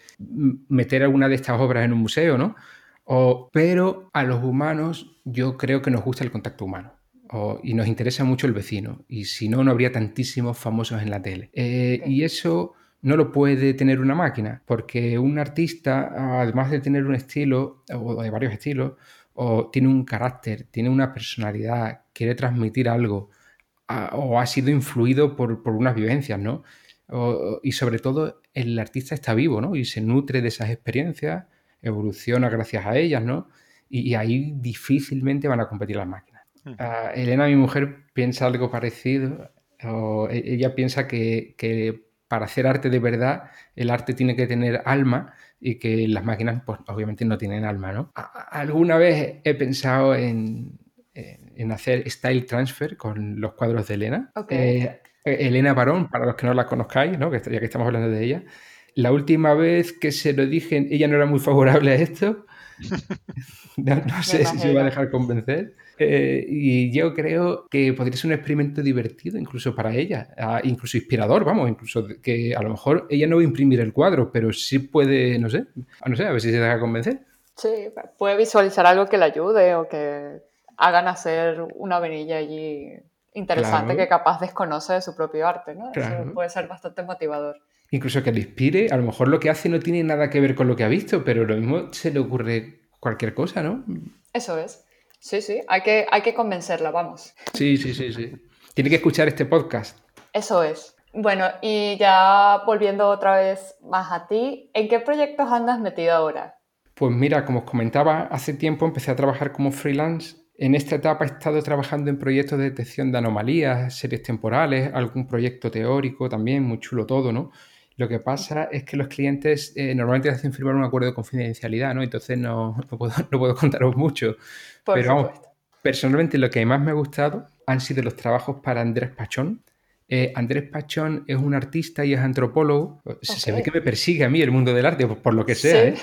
meter alguna de estas obras en un museo, ¿no? pero a los humanos yo creo que nos gusta el contacto humano y nos interesa mucho el vecino. Y si no, no habría tantísimos famosos en la tele. Eh, y eso no lo puede tener una máquina, porque un artista, además de tener un estilo, o de varios estilos, o tiene un carácter, tiene una personalidad, quiere transmitir algo, o ha sido influido por, unas vivencias, ¿no? y sobre todo, el artista está vivo, ¿no? Y se nutre de esas experiencias, evoluciona gracias a ellas, ¿no? y ahí difícilmente van a competir las máquinas. Ah, Elena, mi mujer, piensa algo parecido. E, ella piensa que, para hacer arte de verdad, el arte tiene que tener alma y que las máquinas, pues obviamente no tienen alma, ¿no? Alguna vez he pensado en, hacer style transfer con los cuadros de Elena. Eh, Elena Barón, para los que no la conozcáis, ¿no? ya que estamos hablando de ella. La última vez que se lo dije, ella no era muy favorable a esto. no sé si se va a dejar convencer. Eh, y yo creo que podría ser un experimento divertido incluso para ella, ah, incluso inspirador, vamos, incluso que a lo mejor ella no va a imprimir el cuadro, pero sí puede, no sé, no sé, a ver si se deja convencer.
Sí, puede visualizar algo que le ayude o que hagan hacer una venilla allí interesante que capaz desconoce de su propio arte, ¿no? Eso puede ser bastante motivador.
Incluso que le inspire, a lo mejor lo que hace no tiene nada que ver con lo que ha visto, pero lo mismo se le ocurre cualquier cosa, ¿no?
Eso es. Sí, sí, hay que, hay que convencerla, vamos.
Sí, sí, sí, sí. Tiene que escuchar este podcast.
Eso es. Bueno, y ya volviendo otra vez más a ti, ¿en qué proyectos andas metido ahora?
Pues mira, como os comentaba, hace tiempo empecé a trabajar como freelance. En esta etapa he estado trabajando en proyectos de detección de anomalías, series temporales, algún proyecto teórico también, muy chulo todo, ¿no? Lo que pasa es que los clientes eh, normalmente hacen firmar un acuerdo de confidencialidad, ¿no? Entonces no, puedo, contaros mucho. Pero vamos, personalmente lo que más me ha gustado han sido los trabajos para Andrés Pachón Eh, Andrés Pachón es un artista y es antropólogo. Se ve que me persigue a mí el mundo del arte, por, lo que sea. ¿eh?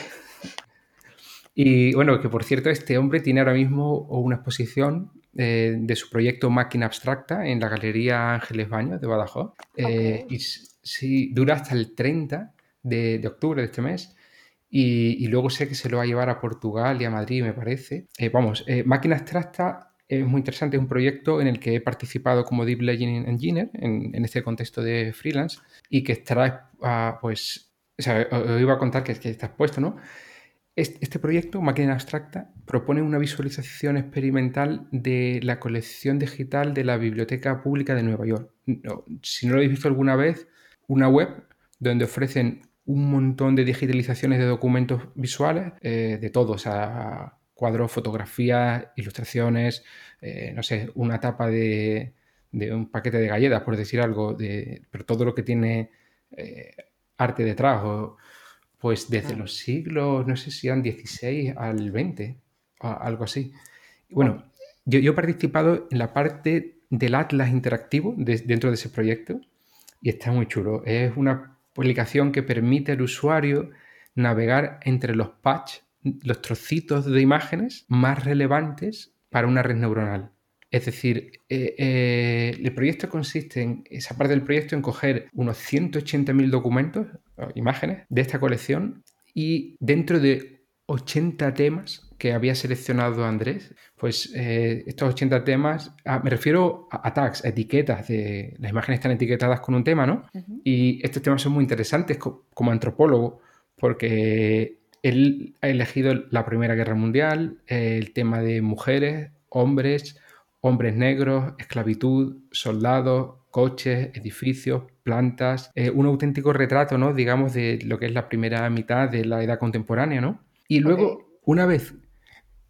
Y bueno, que por cierto, este hombre tiene ahora mismo una exposición eh, de su proyecto Máquina Abstracta en la Galería Ángeles Baños de Badajoz. y sí, dura hasta el 30 de, octubre de este mes. Y, luego sé que se lo va a llevar a Portugal y a Madrid, me parece. vamos, Máquina Abstracta es muy interesante, es un proyecto en el que he participado como Deep Learning Engineer en, este contexto de freelance y que estará, ah, pues, o sea, os iba a contar que, que está expuesto, ¿no? Este, proyecto, Máquina Abstracta, propone una visualización experimental de la colección digital de la Biblioteca Pública de Nueva York. si no lo habéis visto alguna vez, una web donde ofrecen un montón de digitalizaciones de documentos visuales, eh, de todo, o sea, cuadros, fotografías, ilustraciones, eh, no sé, una tapa de, un paquete de galletas, por decir algo, de, pero todo lo que tiene eh, arte detrás, pues desde los siglos, no sé si eran 16 al 20, o algo así. bueno, yo, yo, he participado en la parte del Atlas interactivo dentro de ese proyecto y está muy chulo. Es una publicación que permite al usuario navegar entre los patches los trocitos de imágenes más relevantes para una red neuronal. Es decir, eh, eh, el proyecto consiste en, esa parte del proyecto, en coger unos 180.000 documentos, imágenes, de esta colección y dentro de 80 temas que había seleccionado Andrés, pues eh, estos 80 temas, ah, me refiero a, tags, a etiquetas, de, las imágenes están etiquetadas con un tema, ¿no? Y estos temas son muy interesantes como antropólogo, porque él ha elegido la Primera Guerra Mundial, el tema de mujeres, hombres, hombres negros, esclavitud, soldados, coches, edificios, plantas, eh, un auténtico retrato, ¿no? Digamos, de lo que es la primera mitad de la edad contemporánea, ¿no? Y luego, una vez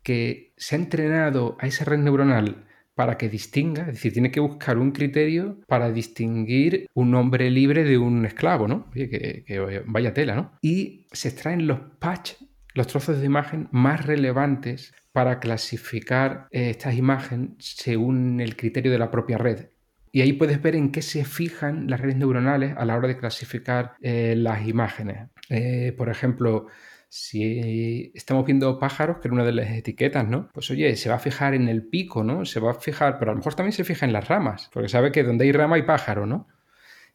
que se ha entrenado a esa red neuronal para que distinga, es decir, tiene que buscar un criterio para distinguir un hombre libre de un esclavo, ¿no? Oye, que, vaya tela, ¿no? Y se extraen los patch, los trozos de imagen más relevantes para clasificar eh, estas imágenes según el criterio de la propia red. Y ahí puedes ver en qué se fijan las redes neuronales a la hora de clasificar eh, las imágenes. Eh, por ejemplo, si estamos viendo pájaros, que era una de las etiquetas, ¿no? Pues oye, se va a fijar en el pico, ¿no? Se va a fijar, pero a lo mejor también se fija en las ramas, porque sabe que donde hay rama hay pájaro, ¿no?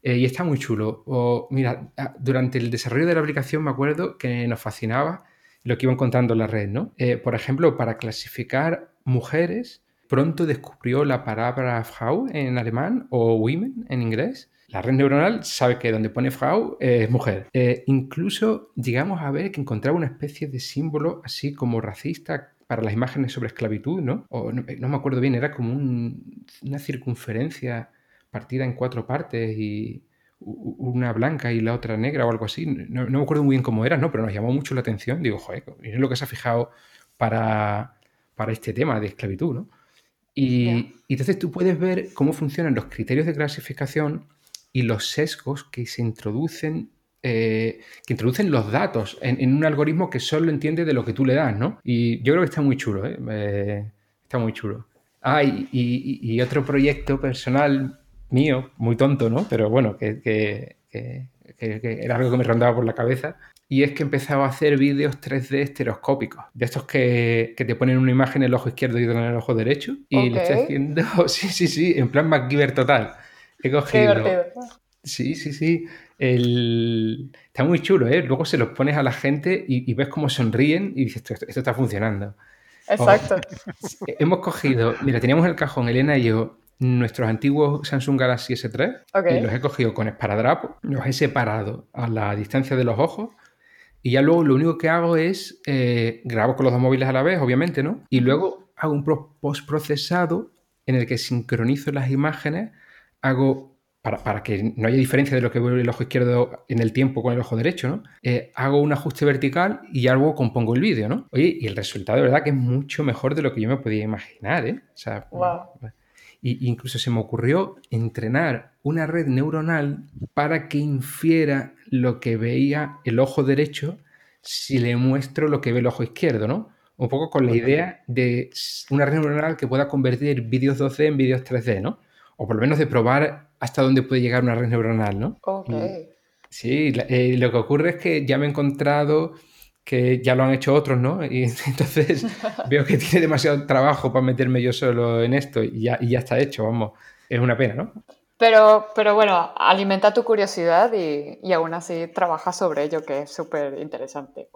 Eh, y está muy chulo. O, mira, ah, durante el desarrollo de la aplicación me acuerdo que nos fascinaba lo que iba encontrando en la red, ¿no? Por ejemplo, para clasificar mujeres, pronto descubrió la palabra Frau en alemán o women en inglés la red neuronal sabe que donde pone Frau es mujer. Eh, incluso llegamos a ver que encontraba una especie de símbolo así como racista para las imágenes sobre esclavitud, ¿no? O no, me acuerdo bien, era como una circunferencia partida en cuatro partes y una blanca y la otra negra o algo así. No, me acuerdo muy bien cómo era, ¿no? Pero nos llamó mucho la atención. Digo, joder, es lo que se ha fijado para, para este tema de esclavitud, ¿no? Y, entonces tú puedes ver cómo funcionan los criterios de clasificación y los sesgos que se introducen eh, que introducen los datos en, un algoritmo que solo entiende de lo que tú le das, ¿no? Y yo creo que está muy chulo, ¿eh? está muy chulo. Ah, y, otro proyecto personal mío, muy tonto, ¿no? Pero bueno, que, era algo que me rondaba por la cabeza. Y es que he empezado a hacer vídeos 3D estereoscópicos, de estos que, te ponen una imagen en el ojo izquierdo y otra en el ojo derecho. Y le estoy haciendo, sí, sí, sí, en plan MacGyver total. He cogido. Sí, sí, sí. Está muy chulo, ¿eh? Luego se los pones a la gente y, ves cómo sonríen y dices, esto, está funcionando.
Exacto.
hemos cogido, mira, teníamos el cajón, Elena y yo, nuestros antiguos Samsung Galaxy S3 y los he cogido con esparadrapo, los he separado a la distancia de los ojos y ya luego lo único que hago es eh, grabo con los dos móviles a la vez, obviamente, ¿no? Y luego hago un postprocesado en el que sincronizo las imágenes hago, para, que no haya diferencia de lo que ve el ojo izquierdo en el tiempo con el ojo derecho, ¿no? Eh, hago un ajuste vertical y ya luego compongo el vídeo, ¿no? Oye, y el resultado de verdad que es mucho mejor de lo que yo me podía imaginar, ¿eh? O sea, y incluso se me ocurrió entrenar una red neuronal para que infiera lo que veía el ojo derecho si le muestro lo que ve el ojo izquierdo, ¿no? Un poco con la idea de una red neuronal que pueda convertir vídeos 2D en vídeos 3D, ¿no? o por lo menos de probar hasta dónde puede llegar una red neuronal, ¿no?
Ok.
Sí, eh, lo que ocurre es que ya me he encontrado que ya lo han hecho otros, ¿no? Y entonces veo que tiene demasiado trabajo para meterme yo solo en esto y ya, y ya está hecho, vamos. Es una pena, ¿no?
Pero, pero bueno, alimenta tu curiosidad y, y aún así trabajas sobre ello, que es súper interesante.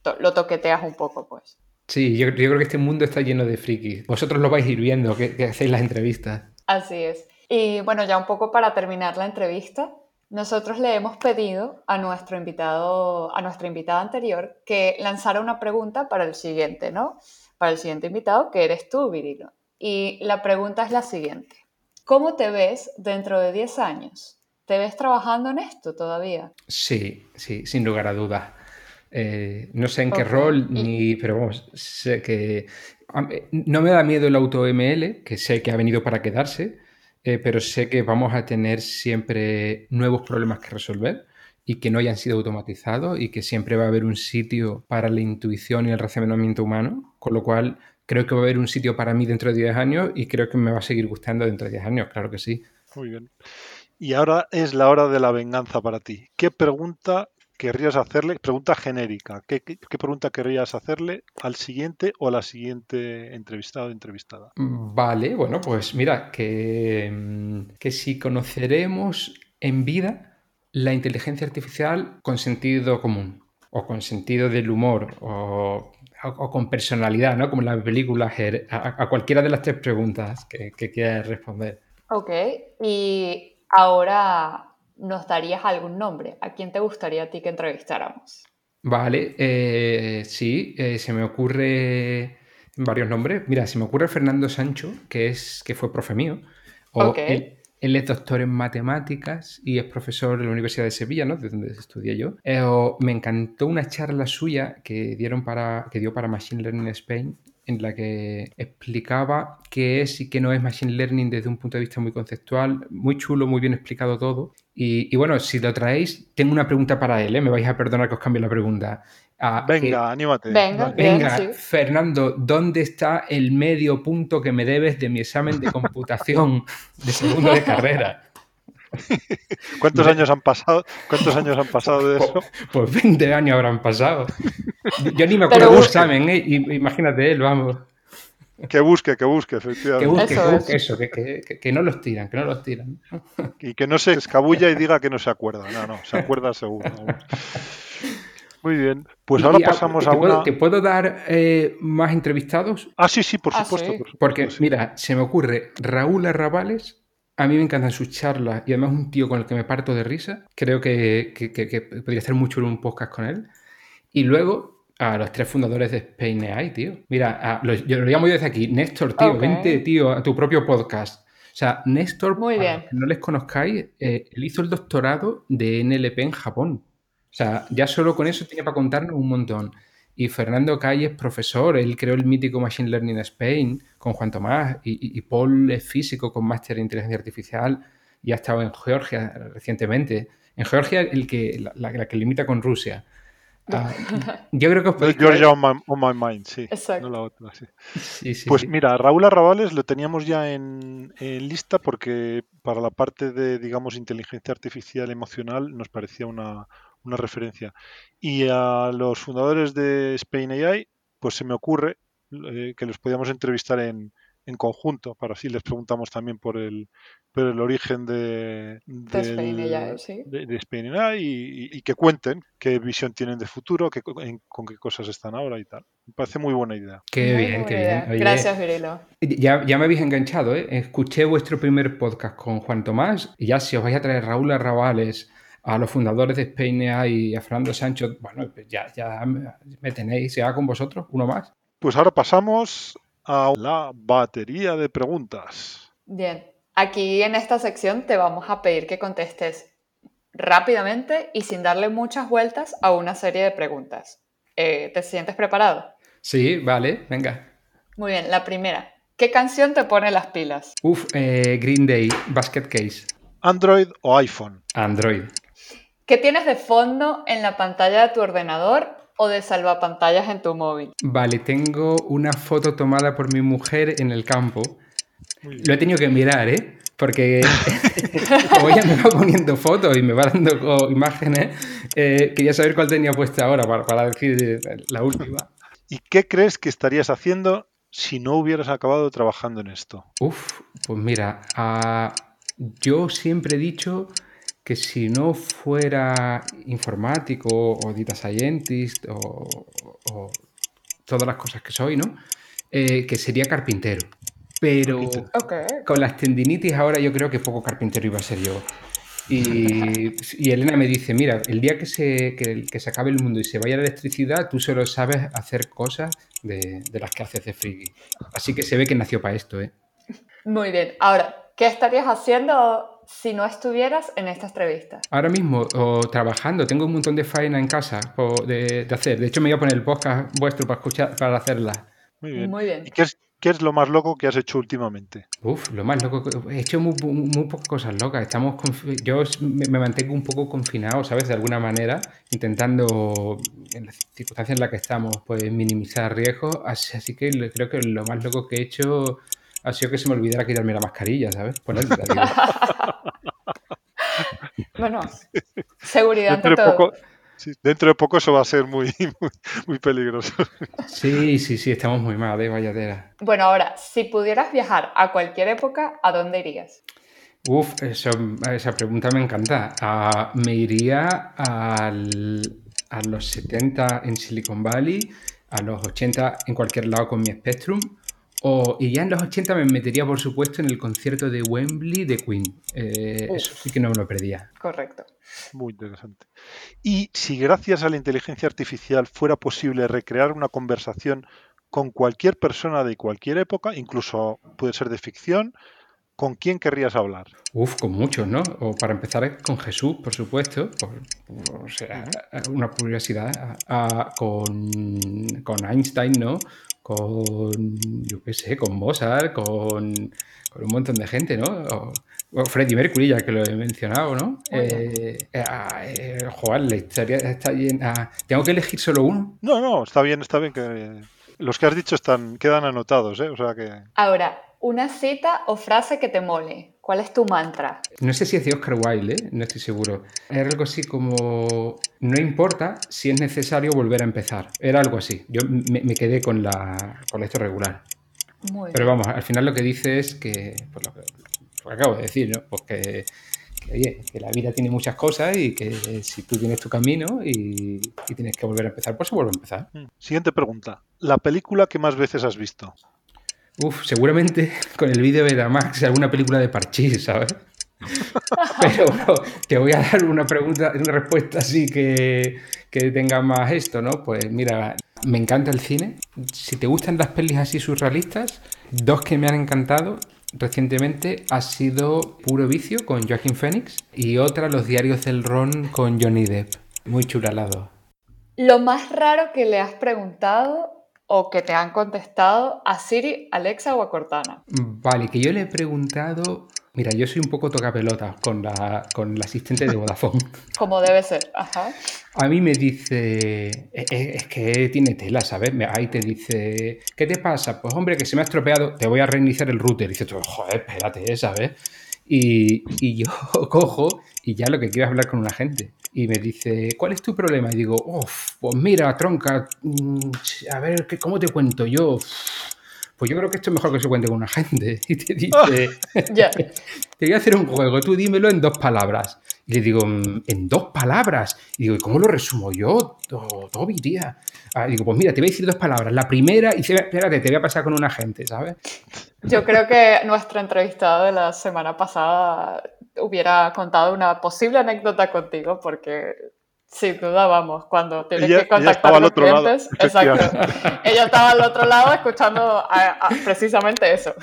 To- lo toqueteas un poco, pues.
Sí, yo, yo creo que este mundo está lleno de frikis. Vosotros lo vais a ir viendo, que, que hacéis las entrevistas.
Así es. Y bueno, ya un poco para terminar la entrevista, nosotros le hemos pedido a nuestro invitado, a nuestra invitada anterior, que lanzara una pregunta para el siguiente, ¿no? Para el siguiente invitado, que eres tú, Virilo. Y la pregunta es la siguiente. ¿Cómo te ves dentro de 10 años? ¿Te ves trabajando en esto todavía?
Sí, sí, sin lugar a dudas. Eh, no sé en qué rol, ni, pero vamos, sé que no me da miedo el AutoML, que sé que ha venido para quedarse, eh, pero sé que vamos a tener siempre nuevos problemas que resolver y que no hayan sido automatizados y que siempre va a haber un sitio para la intuición y el razonamiento humano, con lo cual creo que va a haber un sitio para mí dentro de 10 años y creo que me va a seguir gustando dentro de 10 años, claro que sí.
Muy bien. Y ahora es la hora de la venganza para ti. ¿Qué pregunta querrías hacerle? Pregunta genérica. ¿Qué, qué- qué pregunta querrías hacerle al siguiente o a la siguiente entrevistado o entrevistada?
Vale, bueno, pues mira, que, que si conoceremos en vida la inteligencia artificial con sentido común, o con sentido del humor, o, o- o con personalidad, ¿no? Como en la película Her, a, a cualquiera de las tres preguntas que, que quieras responder.
Ok. Y ahora nos darías algún nombre. ¿A quién te gustaría a ti que entrevistáramos?
Vale, eh, sí, eh, se me ocurre varios nombres. Mira, se me ocurre Fernando Sancho, que es que fue profe mío. O
Ok.
él, él es doctor en matemáticas y es profesor de la Universidad de Sevilla, ¿no? De donde estudié yo. Eh, me encantó una charla suya que dieron para, que dio para Machine Learning Spain, en la que explicaba qué es y qué no es Machine Learning desde un punto de vista muy conceptual, muy chulo, muy bien explicado todo. Y, y bueno, si lo traéis, tengo una pregunta para él, ¿eh? Me vais a perdonar que os cambie la pregunta. Ah,
Venga, anímate.
Venga, bien.
Venga,
sí.
Fernando, ¿dónde está el medio punto que me debes de mi examen de computación de segundo de carrera?
¿Cuántos años han pasado? ¿Cuántos años han pasado de eso?
Pues 20 años habrán pasado. Yo ni me acuerdo del examen, ¿eh? Imagínate él, vamos.
Que busque, que busque,
Que
efectivamente.
busque,
Eso
que busque eso, que, que- que- que no los tiran, que no los tiran.
Y que no se escabulla y diga que no se acuerda. No, no, se acuerda seguro. Muy bien. Pues ahora
y, ah,
pasamos
¿te
a
puedo,
una.
¿Te puedo dar eh, más entrevistados?
Ah, sí, sí, por
Ah,
supuesto.
sí.
por supuesto,
Porque,
sí.
mira, se me ocurre Raúl Arrabales. A mí me encantan sus charlas y además un tío con el que me parto de risa. Creo que, que- que- que podría hacer mucho un podcast con él. Y luego a los tres fundadores de Spain AI, tío. Mira, a- lo- yo lo llamo yo desde aquí. Néstor, tío, vente, tío, a tu propio podcast. O sea, Néstor,
Muy bien.
que no les conozcáis, eh, él hizo el doctorado de NLP en Japón. O sea, ya solo con eso tiene para contarnos un montón. Y Fernando Calle es profesor, él creó el mítico Machine Learning Spain con Juan Tomás, y, y- y Paul es físico con máster en inteligencia artificial y ha estado en Georgia recientemente. En Georgia, el que, la, la- la que limita con Rusia. Ah, yo creo que os podéis
Georgia on my, on my mind, sí.
Exacto.
No la otra, sí.
Sí, sí,
Pues
sí.
mira, Raúl Arrabales lo teníamos ya en, en lista porque para la parte de, digamos, inteligencia artificial emocional nos parecía una, una referencia. Y a los fundadores de Spain AI, pues se me ocurre eh, que los podíamos entrevistar en, en conjunto, para así les preguntamos también por el, por el origen de,
De Spain AI, sí.
de, de Spain AI y, y- y que cuenten qué visión tienen de futuro, qué co- en- con qué cosas están ahora y tal. Me parece muy buena idea.
Qué
Muy
bien, qué bien. Oye,
Gracias, Virilo.
Ya, ya me habéis enganchado, ¿eh? Escuché vuestro primer podcast con Juan Tomás y ya si os vais a traer Raúl Arrabales, a los fundadores de AI y a Fernando Sancho, bueno, pues ya, ya me me tenéis ya con vosotros, uno más.
Pues ahora pasamos a la batería de preguntas.
Bien, aquí en esta sección te vamos a pedir que contestes rápidamente y sin darle muchas vueltas a una serie de preguntas. Eh, ¿te sientes preparado?
Sí, vale, venga.
Muy bien, la primera. ¿Qué canción te pone las pilas?
Uf, eh, Green Day, Basket Case,
¿Android o iPhone?
Android.
¿Qué tienes de fondo en la pantalla de tu ordenador o de salvapantallas en tu móvil?
Vale, tengo una foto tomada por mi mujer en el campo. Lo he tenido que mirar, ¿eh? porque como ella me va poniendo fotos y me va dando imágenes, eh, quería saber cuál tenía puesta ahora para, para decir la última.
¿Y qué crees que estarías haciendo si no hubieras acabado trabajando en esto?
Uf, pues mira, ah, yo siempre he dicho que si no fuera informático o data scientist o, todas las cosas que soy, ¿no? Eh, que sería carpintero. Pero con las tendinitis ahora yo creo que poco carpintero iba a ser yo. Y, Elena me dice, mira, el día que se, que, se acabe el mundo y se vaya la electricidad, tú solo sabes hacer cosas de, de las que haces de friki. Así que se ve que nació para esto, ¿eh?
Muy bien. Ahora, ¿qué estarías haciendo si no estuvieras en esta entrevista?
Ahora mismo, o trabajando, tengo un montón de faena en casa de, hacer. De hecho, me voy a poner el podcast vuestro para escuchar, para hacerla.
Muy bien. Muy bien. ¿Y qué es, qué es lo más loco que has hecho últimamente?
Uf, lo más loco. He hecho muy, pocas cosas locas. Estamos yo me, mantengo un poco confinado, ¿sabes? De alguna manera, intentando, en las circunstancias en las que estamos, pues minimizar riesgos. Así, así que creo que lo más loco que he hecho ha sido que se me olvidara quitarme la mascarilla, ¿sabes?
bueno, seguridad
dentro de, poco, dentro de poco eso va a ser muy, muy, peligroso.
Sí, sí, sí, estamos muy mal, de ¿eh? valladera.
Bueno, ahora, si pudieras viajar a cualquier época, ¿a dónde irías?
Uf, esa pregunta me encanta. Ah, me iría a los 70 en Silicon Valley, a los 80 en cualquier lado con mi Spectrum y ya en los 80 me metería, por supuesto, en el concierto de Wembley de Queen. Eh, eso sí que no me lo perdía.
Correcto.
Muy interesante. Y si gracias a la inteligencia artificial fuera posible recrear una conversación con cualquier persona de cualquier época, incluso puede ser de ficción, ¿con quién querrías hablar?
Uf, con muchos, ¿no? O para empezar con Jesús, por supuesto, o sea, una curiosidad, con, con Einstein, ¿no? Con, yo qué sé, con Mozart, con, con, un montón de gente, ¿no? O, Freddie Mercury, ya que lo he mencionado, ¿no? Eh, eh, ah, eh, la historia está llena. ¿Tengo que elegir solo uno?
No, no, está bien, está bien que los que has dicho están, quedan anotados, ¿eh? O sea que.
Ahora, una cita o frase que te mole. ¿Cuál es tu mantra?
No sé si es de Oscar Wilde, ¿eh? no estoy seguro. Era algo así como, no importa si es necesario volver a empezar. Era algo así. Yo me, quedé con la, con esto regular. Muy Pero vamos, al final lo que dice es que, pues lo que, acabo de decir, ¿no? Pues que, oye, que la vida tiene muchas cosas y que si tú tienes tu camino y, y tienes que volver a empezar, pues se vuelve a empezar. Mm.
Siguiente pregunta. ¿La película que más veces has visto?
Uf, seguramente con el vídeo de Damax alguna película de Parchís, ¿sabes? Pero te voy a dar una pregunta, una respuesta así que, que tenga más esto, ¿no? Pues mira, me encanta el cine. Si te gustan las pelis así surrealistas, dos que me han encantado recientemente ha sido Puro Vicio con Joaquin Phoenix y otra Los Diarios del Ron con Johnny Depp. Muy churalado.
Lo más raro que le has preguntado o que te han contestado a Siri, Alexa o a Cortana.
Vale, que yo le he preguntado. Mira, yo soy un poco tocapelota con la, con el asistente de Vodafone.
Como debe ser, ajá.
A mí me dice, e, e, es, que tiene tela, ¿sabes? Ahí te dice, ¿qué te pasa? Pues hombre, que se me ha estropeado, te voy a reiniciar el router. Y dices joder, espérate, ¿sabes? Y, y yo cojo y ya lo que quiero es hablar con un agente y me dice, ¿cuál es tu problema? Y digo, uff, pues mira, tronca, mm, a ver, ¿cómo te cuento yo? Pues yo creo que esto es mejor que se cuente con una gente. Y te dice, ya te voy a hacer un juego, tú dímelo en dos palabras. Y le digo, mm, ¿en dos palabras? Y digo, ¿y cómo lo resumo yo, Toby, tía? Ah, digo, pues mira, te voy a decir dos palabras. La primera, y espérate, te voy a pasar con un agente, ¿sabes?
Yo creo que nuestro entrevistado de la semana pasada hubiera contado una posible anécdota contigo, porque sin duda, vamos, cuando tienes que contactar con clientes, exacto. ella estaba al otro lado escuchando precisamente eso.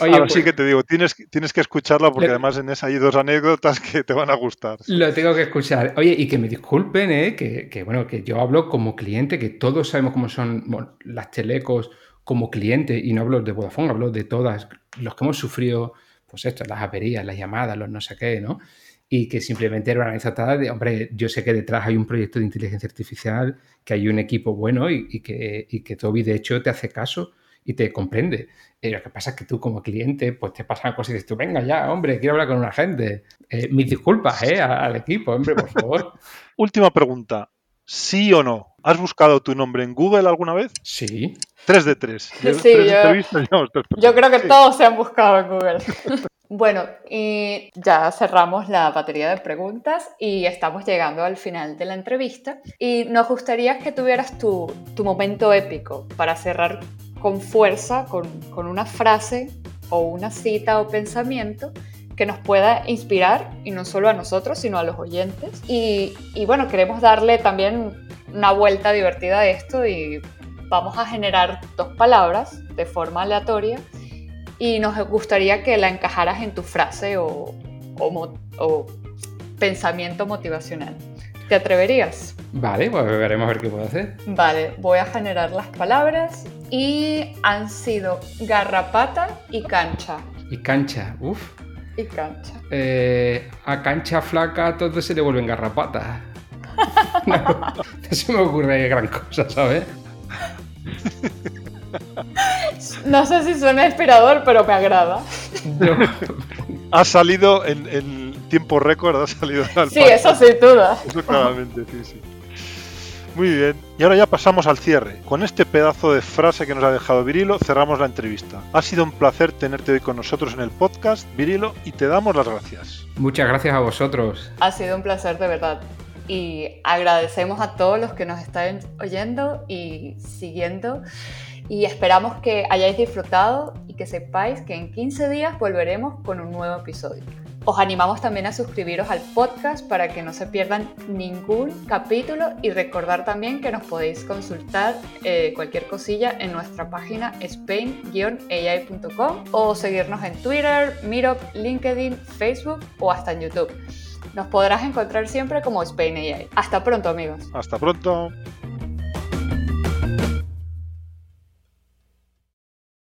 Oye, Ahora sí pues que te digo, tienes, tienes que escucharla porque además en esa hay dos anécdotas que te van a gustar.
Lo tengo que escuchar. Oye, y que me disculpen, ¿eh? que, que, bueno, que yo hablo como cliente, que todos sabemos cómo son las telecos como cliente, y no hablo de Vodafone, hablo de todas, los que hemos sufrido pues esto, las averías, las llamadas, los no sé qué, ¿no? Y que simplemente era una anécdota de, hombre, yo sé que detrás hay un proyecto de inteligencia artificial, que hay un equipo bueno y, que, y que Toby de hecho te hace caso y te comprende. Eh, lo que pasa es que tú como cliente, pues te pasan cosas y dices tú, venga ya, hombre, quiero hablar con un agente. Eh, mis disculpas, ¿eh? Al equipo, hombre, por favor.
Última pregunta. ¿Sí o no? ¿Has buscado tu nombre en Google alguna vez?
Sí.
Tres de tres.
Sí,
Tres
yo-
tres
Yo creo que
Sí.
todos se han buscado en Google. bueno, y ya cerramos la batería de preguntas y estamos llegando al final de la entrevista. Y nos gustaría que tuvieras tu, tu momento épico para cerrar con fuerza, con, con una frase o una cita o pensamiento que nos pueda inspirar, y no solo a nosotros, sino a los oyentes. Y, y bueno, queremos darle también una vuelta divertida a esto y vamos a generar dos palabras de forma aleatoria y nos gustaría que la encajaras en tu frase o, o o pensamiento motivacional. ¿Te atreverías?
Vale, pues veremos a ver qué puedo hacer.
Vale, voy a generar las palabras y han sido garrapata y cancha.
Y cancha, uff.
Y cancha.
Eh, a cancha flaca todo se le vuelven garrapatas. No, no se me ocurre gran cosa, ¿sabes?
No sé si suena inspirador, pero me agrada.
Ha salido en, en tiempo récord, ha salido al
Sí, eso sin duda.
Eso claramente, sí, sí. Muy bien. Y ahora ya pasamos al cierre. Con este pedazo de frase que nos ha dejado Virilo, cerramos la entrevista. Ha sido un placer tenerte hoy con nosotros en el podcast, Virilo, y te damos las gracias.
Muchas gracias a vosotros.
Ha sido un placer de verdad. Y agradecemos a todos los que nos están oyendo y siguiendo. Y esperamos que hayáis disfrutado y que sepáis que en 15 días volveremos con un nuevo episodio. Os animamos también a suscribiros al podcast para que no se pierdan ningún capítulo y recordar también que nos podéis consultar eh, cualquier cosilla en nuestra página spain-ai.com o seguirnos en Twitter, Meetup, LinkedIn, Facebook o hasta en YouTube. Nos podrás encontrar siempre como Spain AI. Hasta pronto amigos.
Hasta pronto.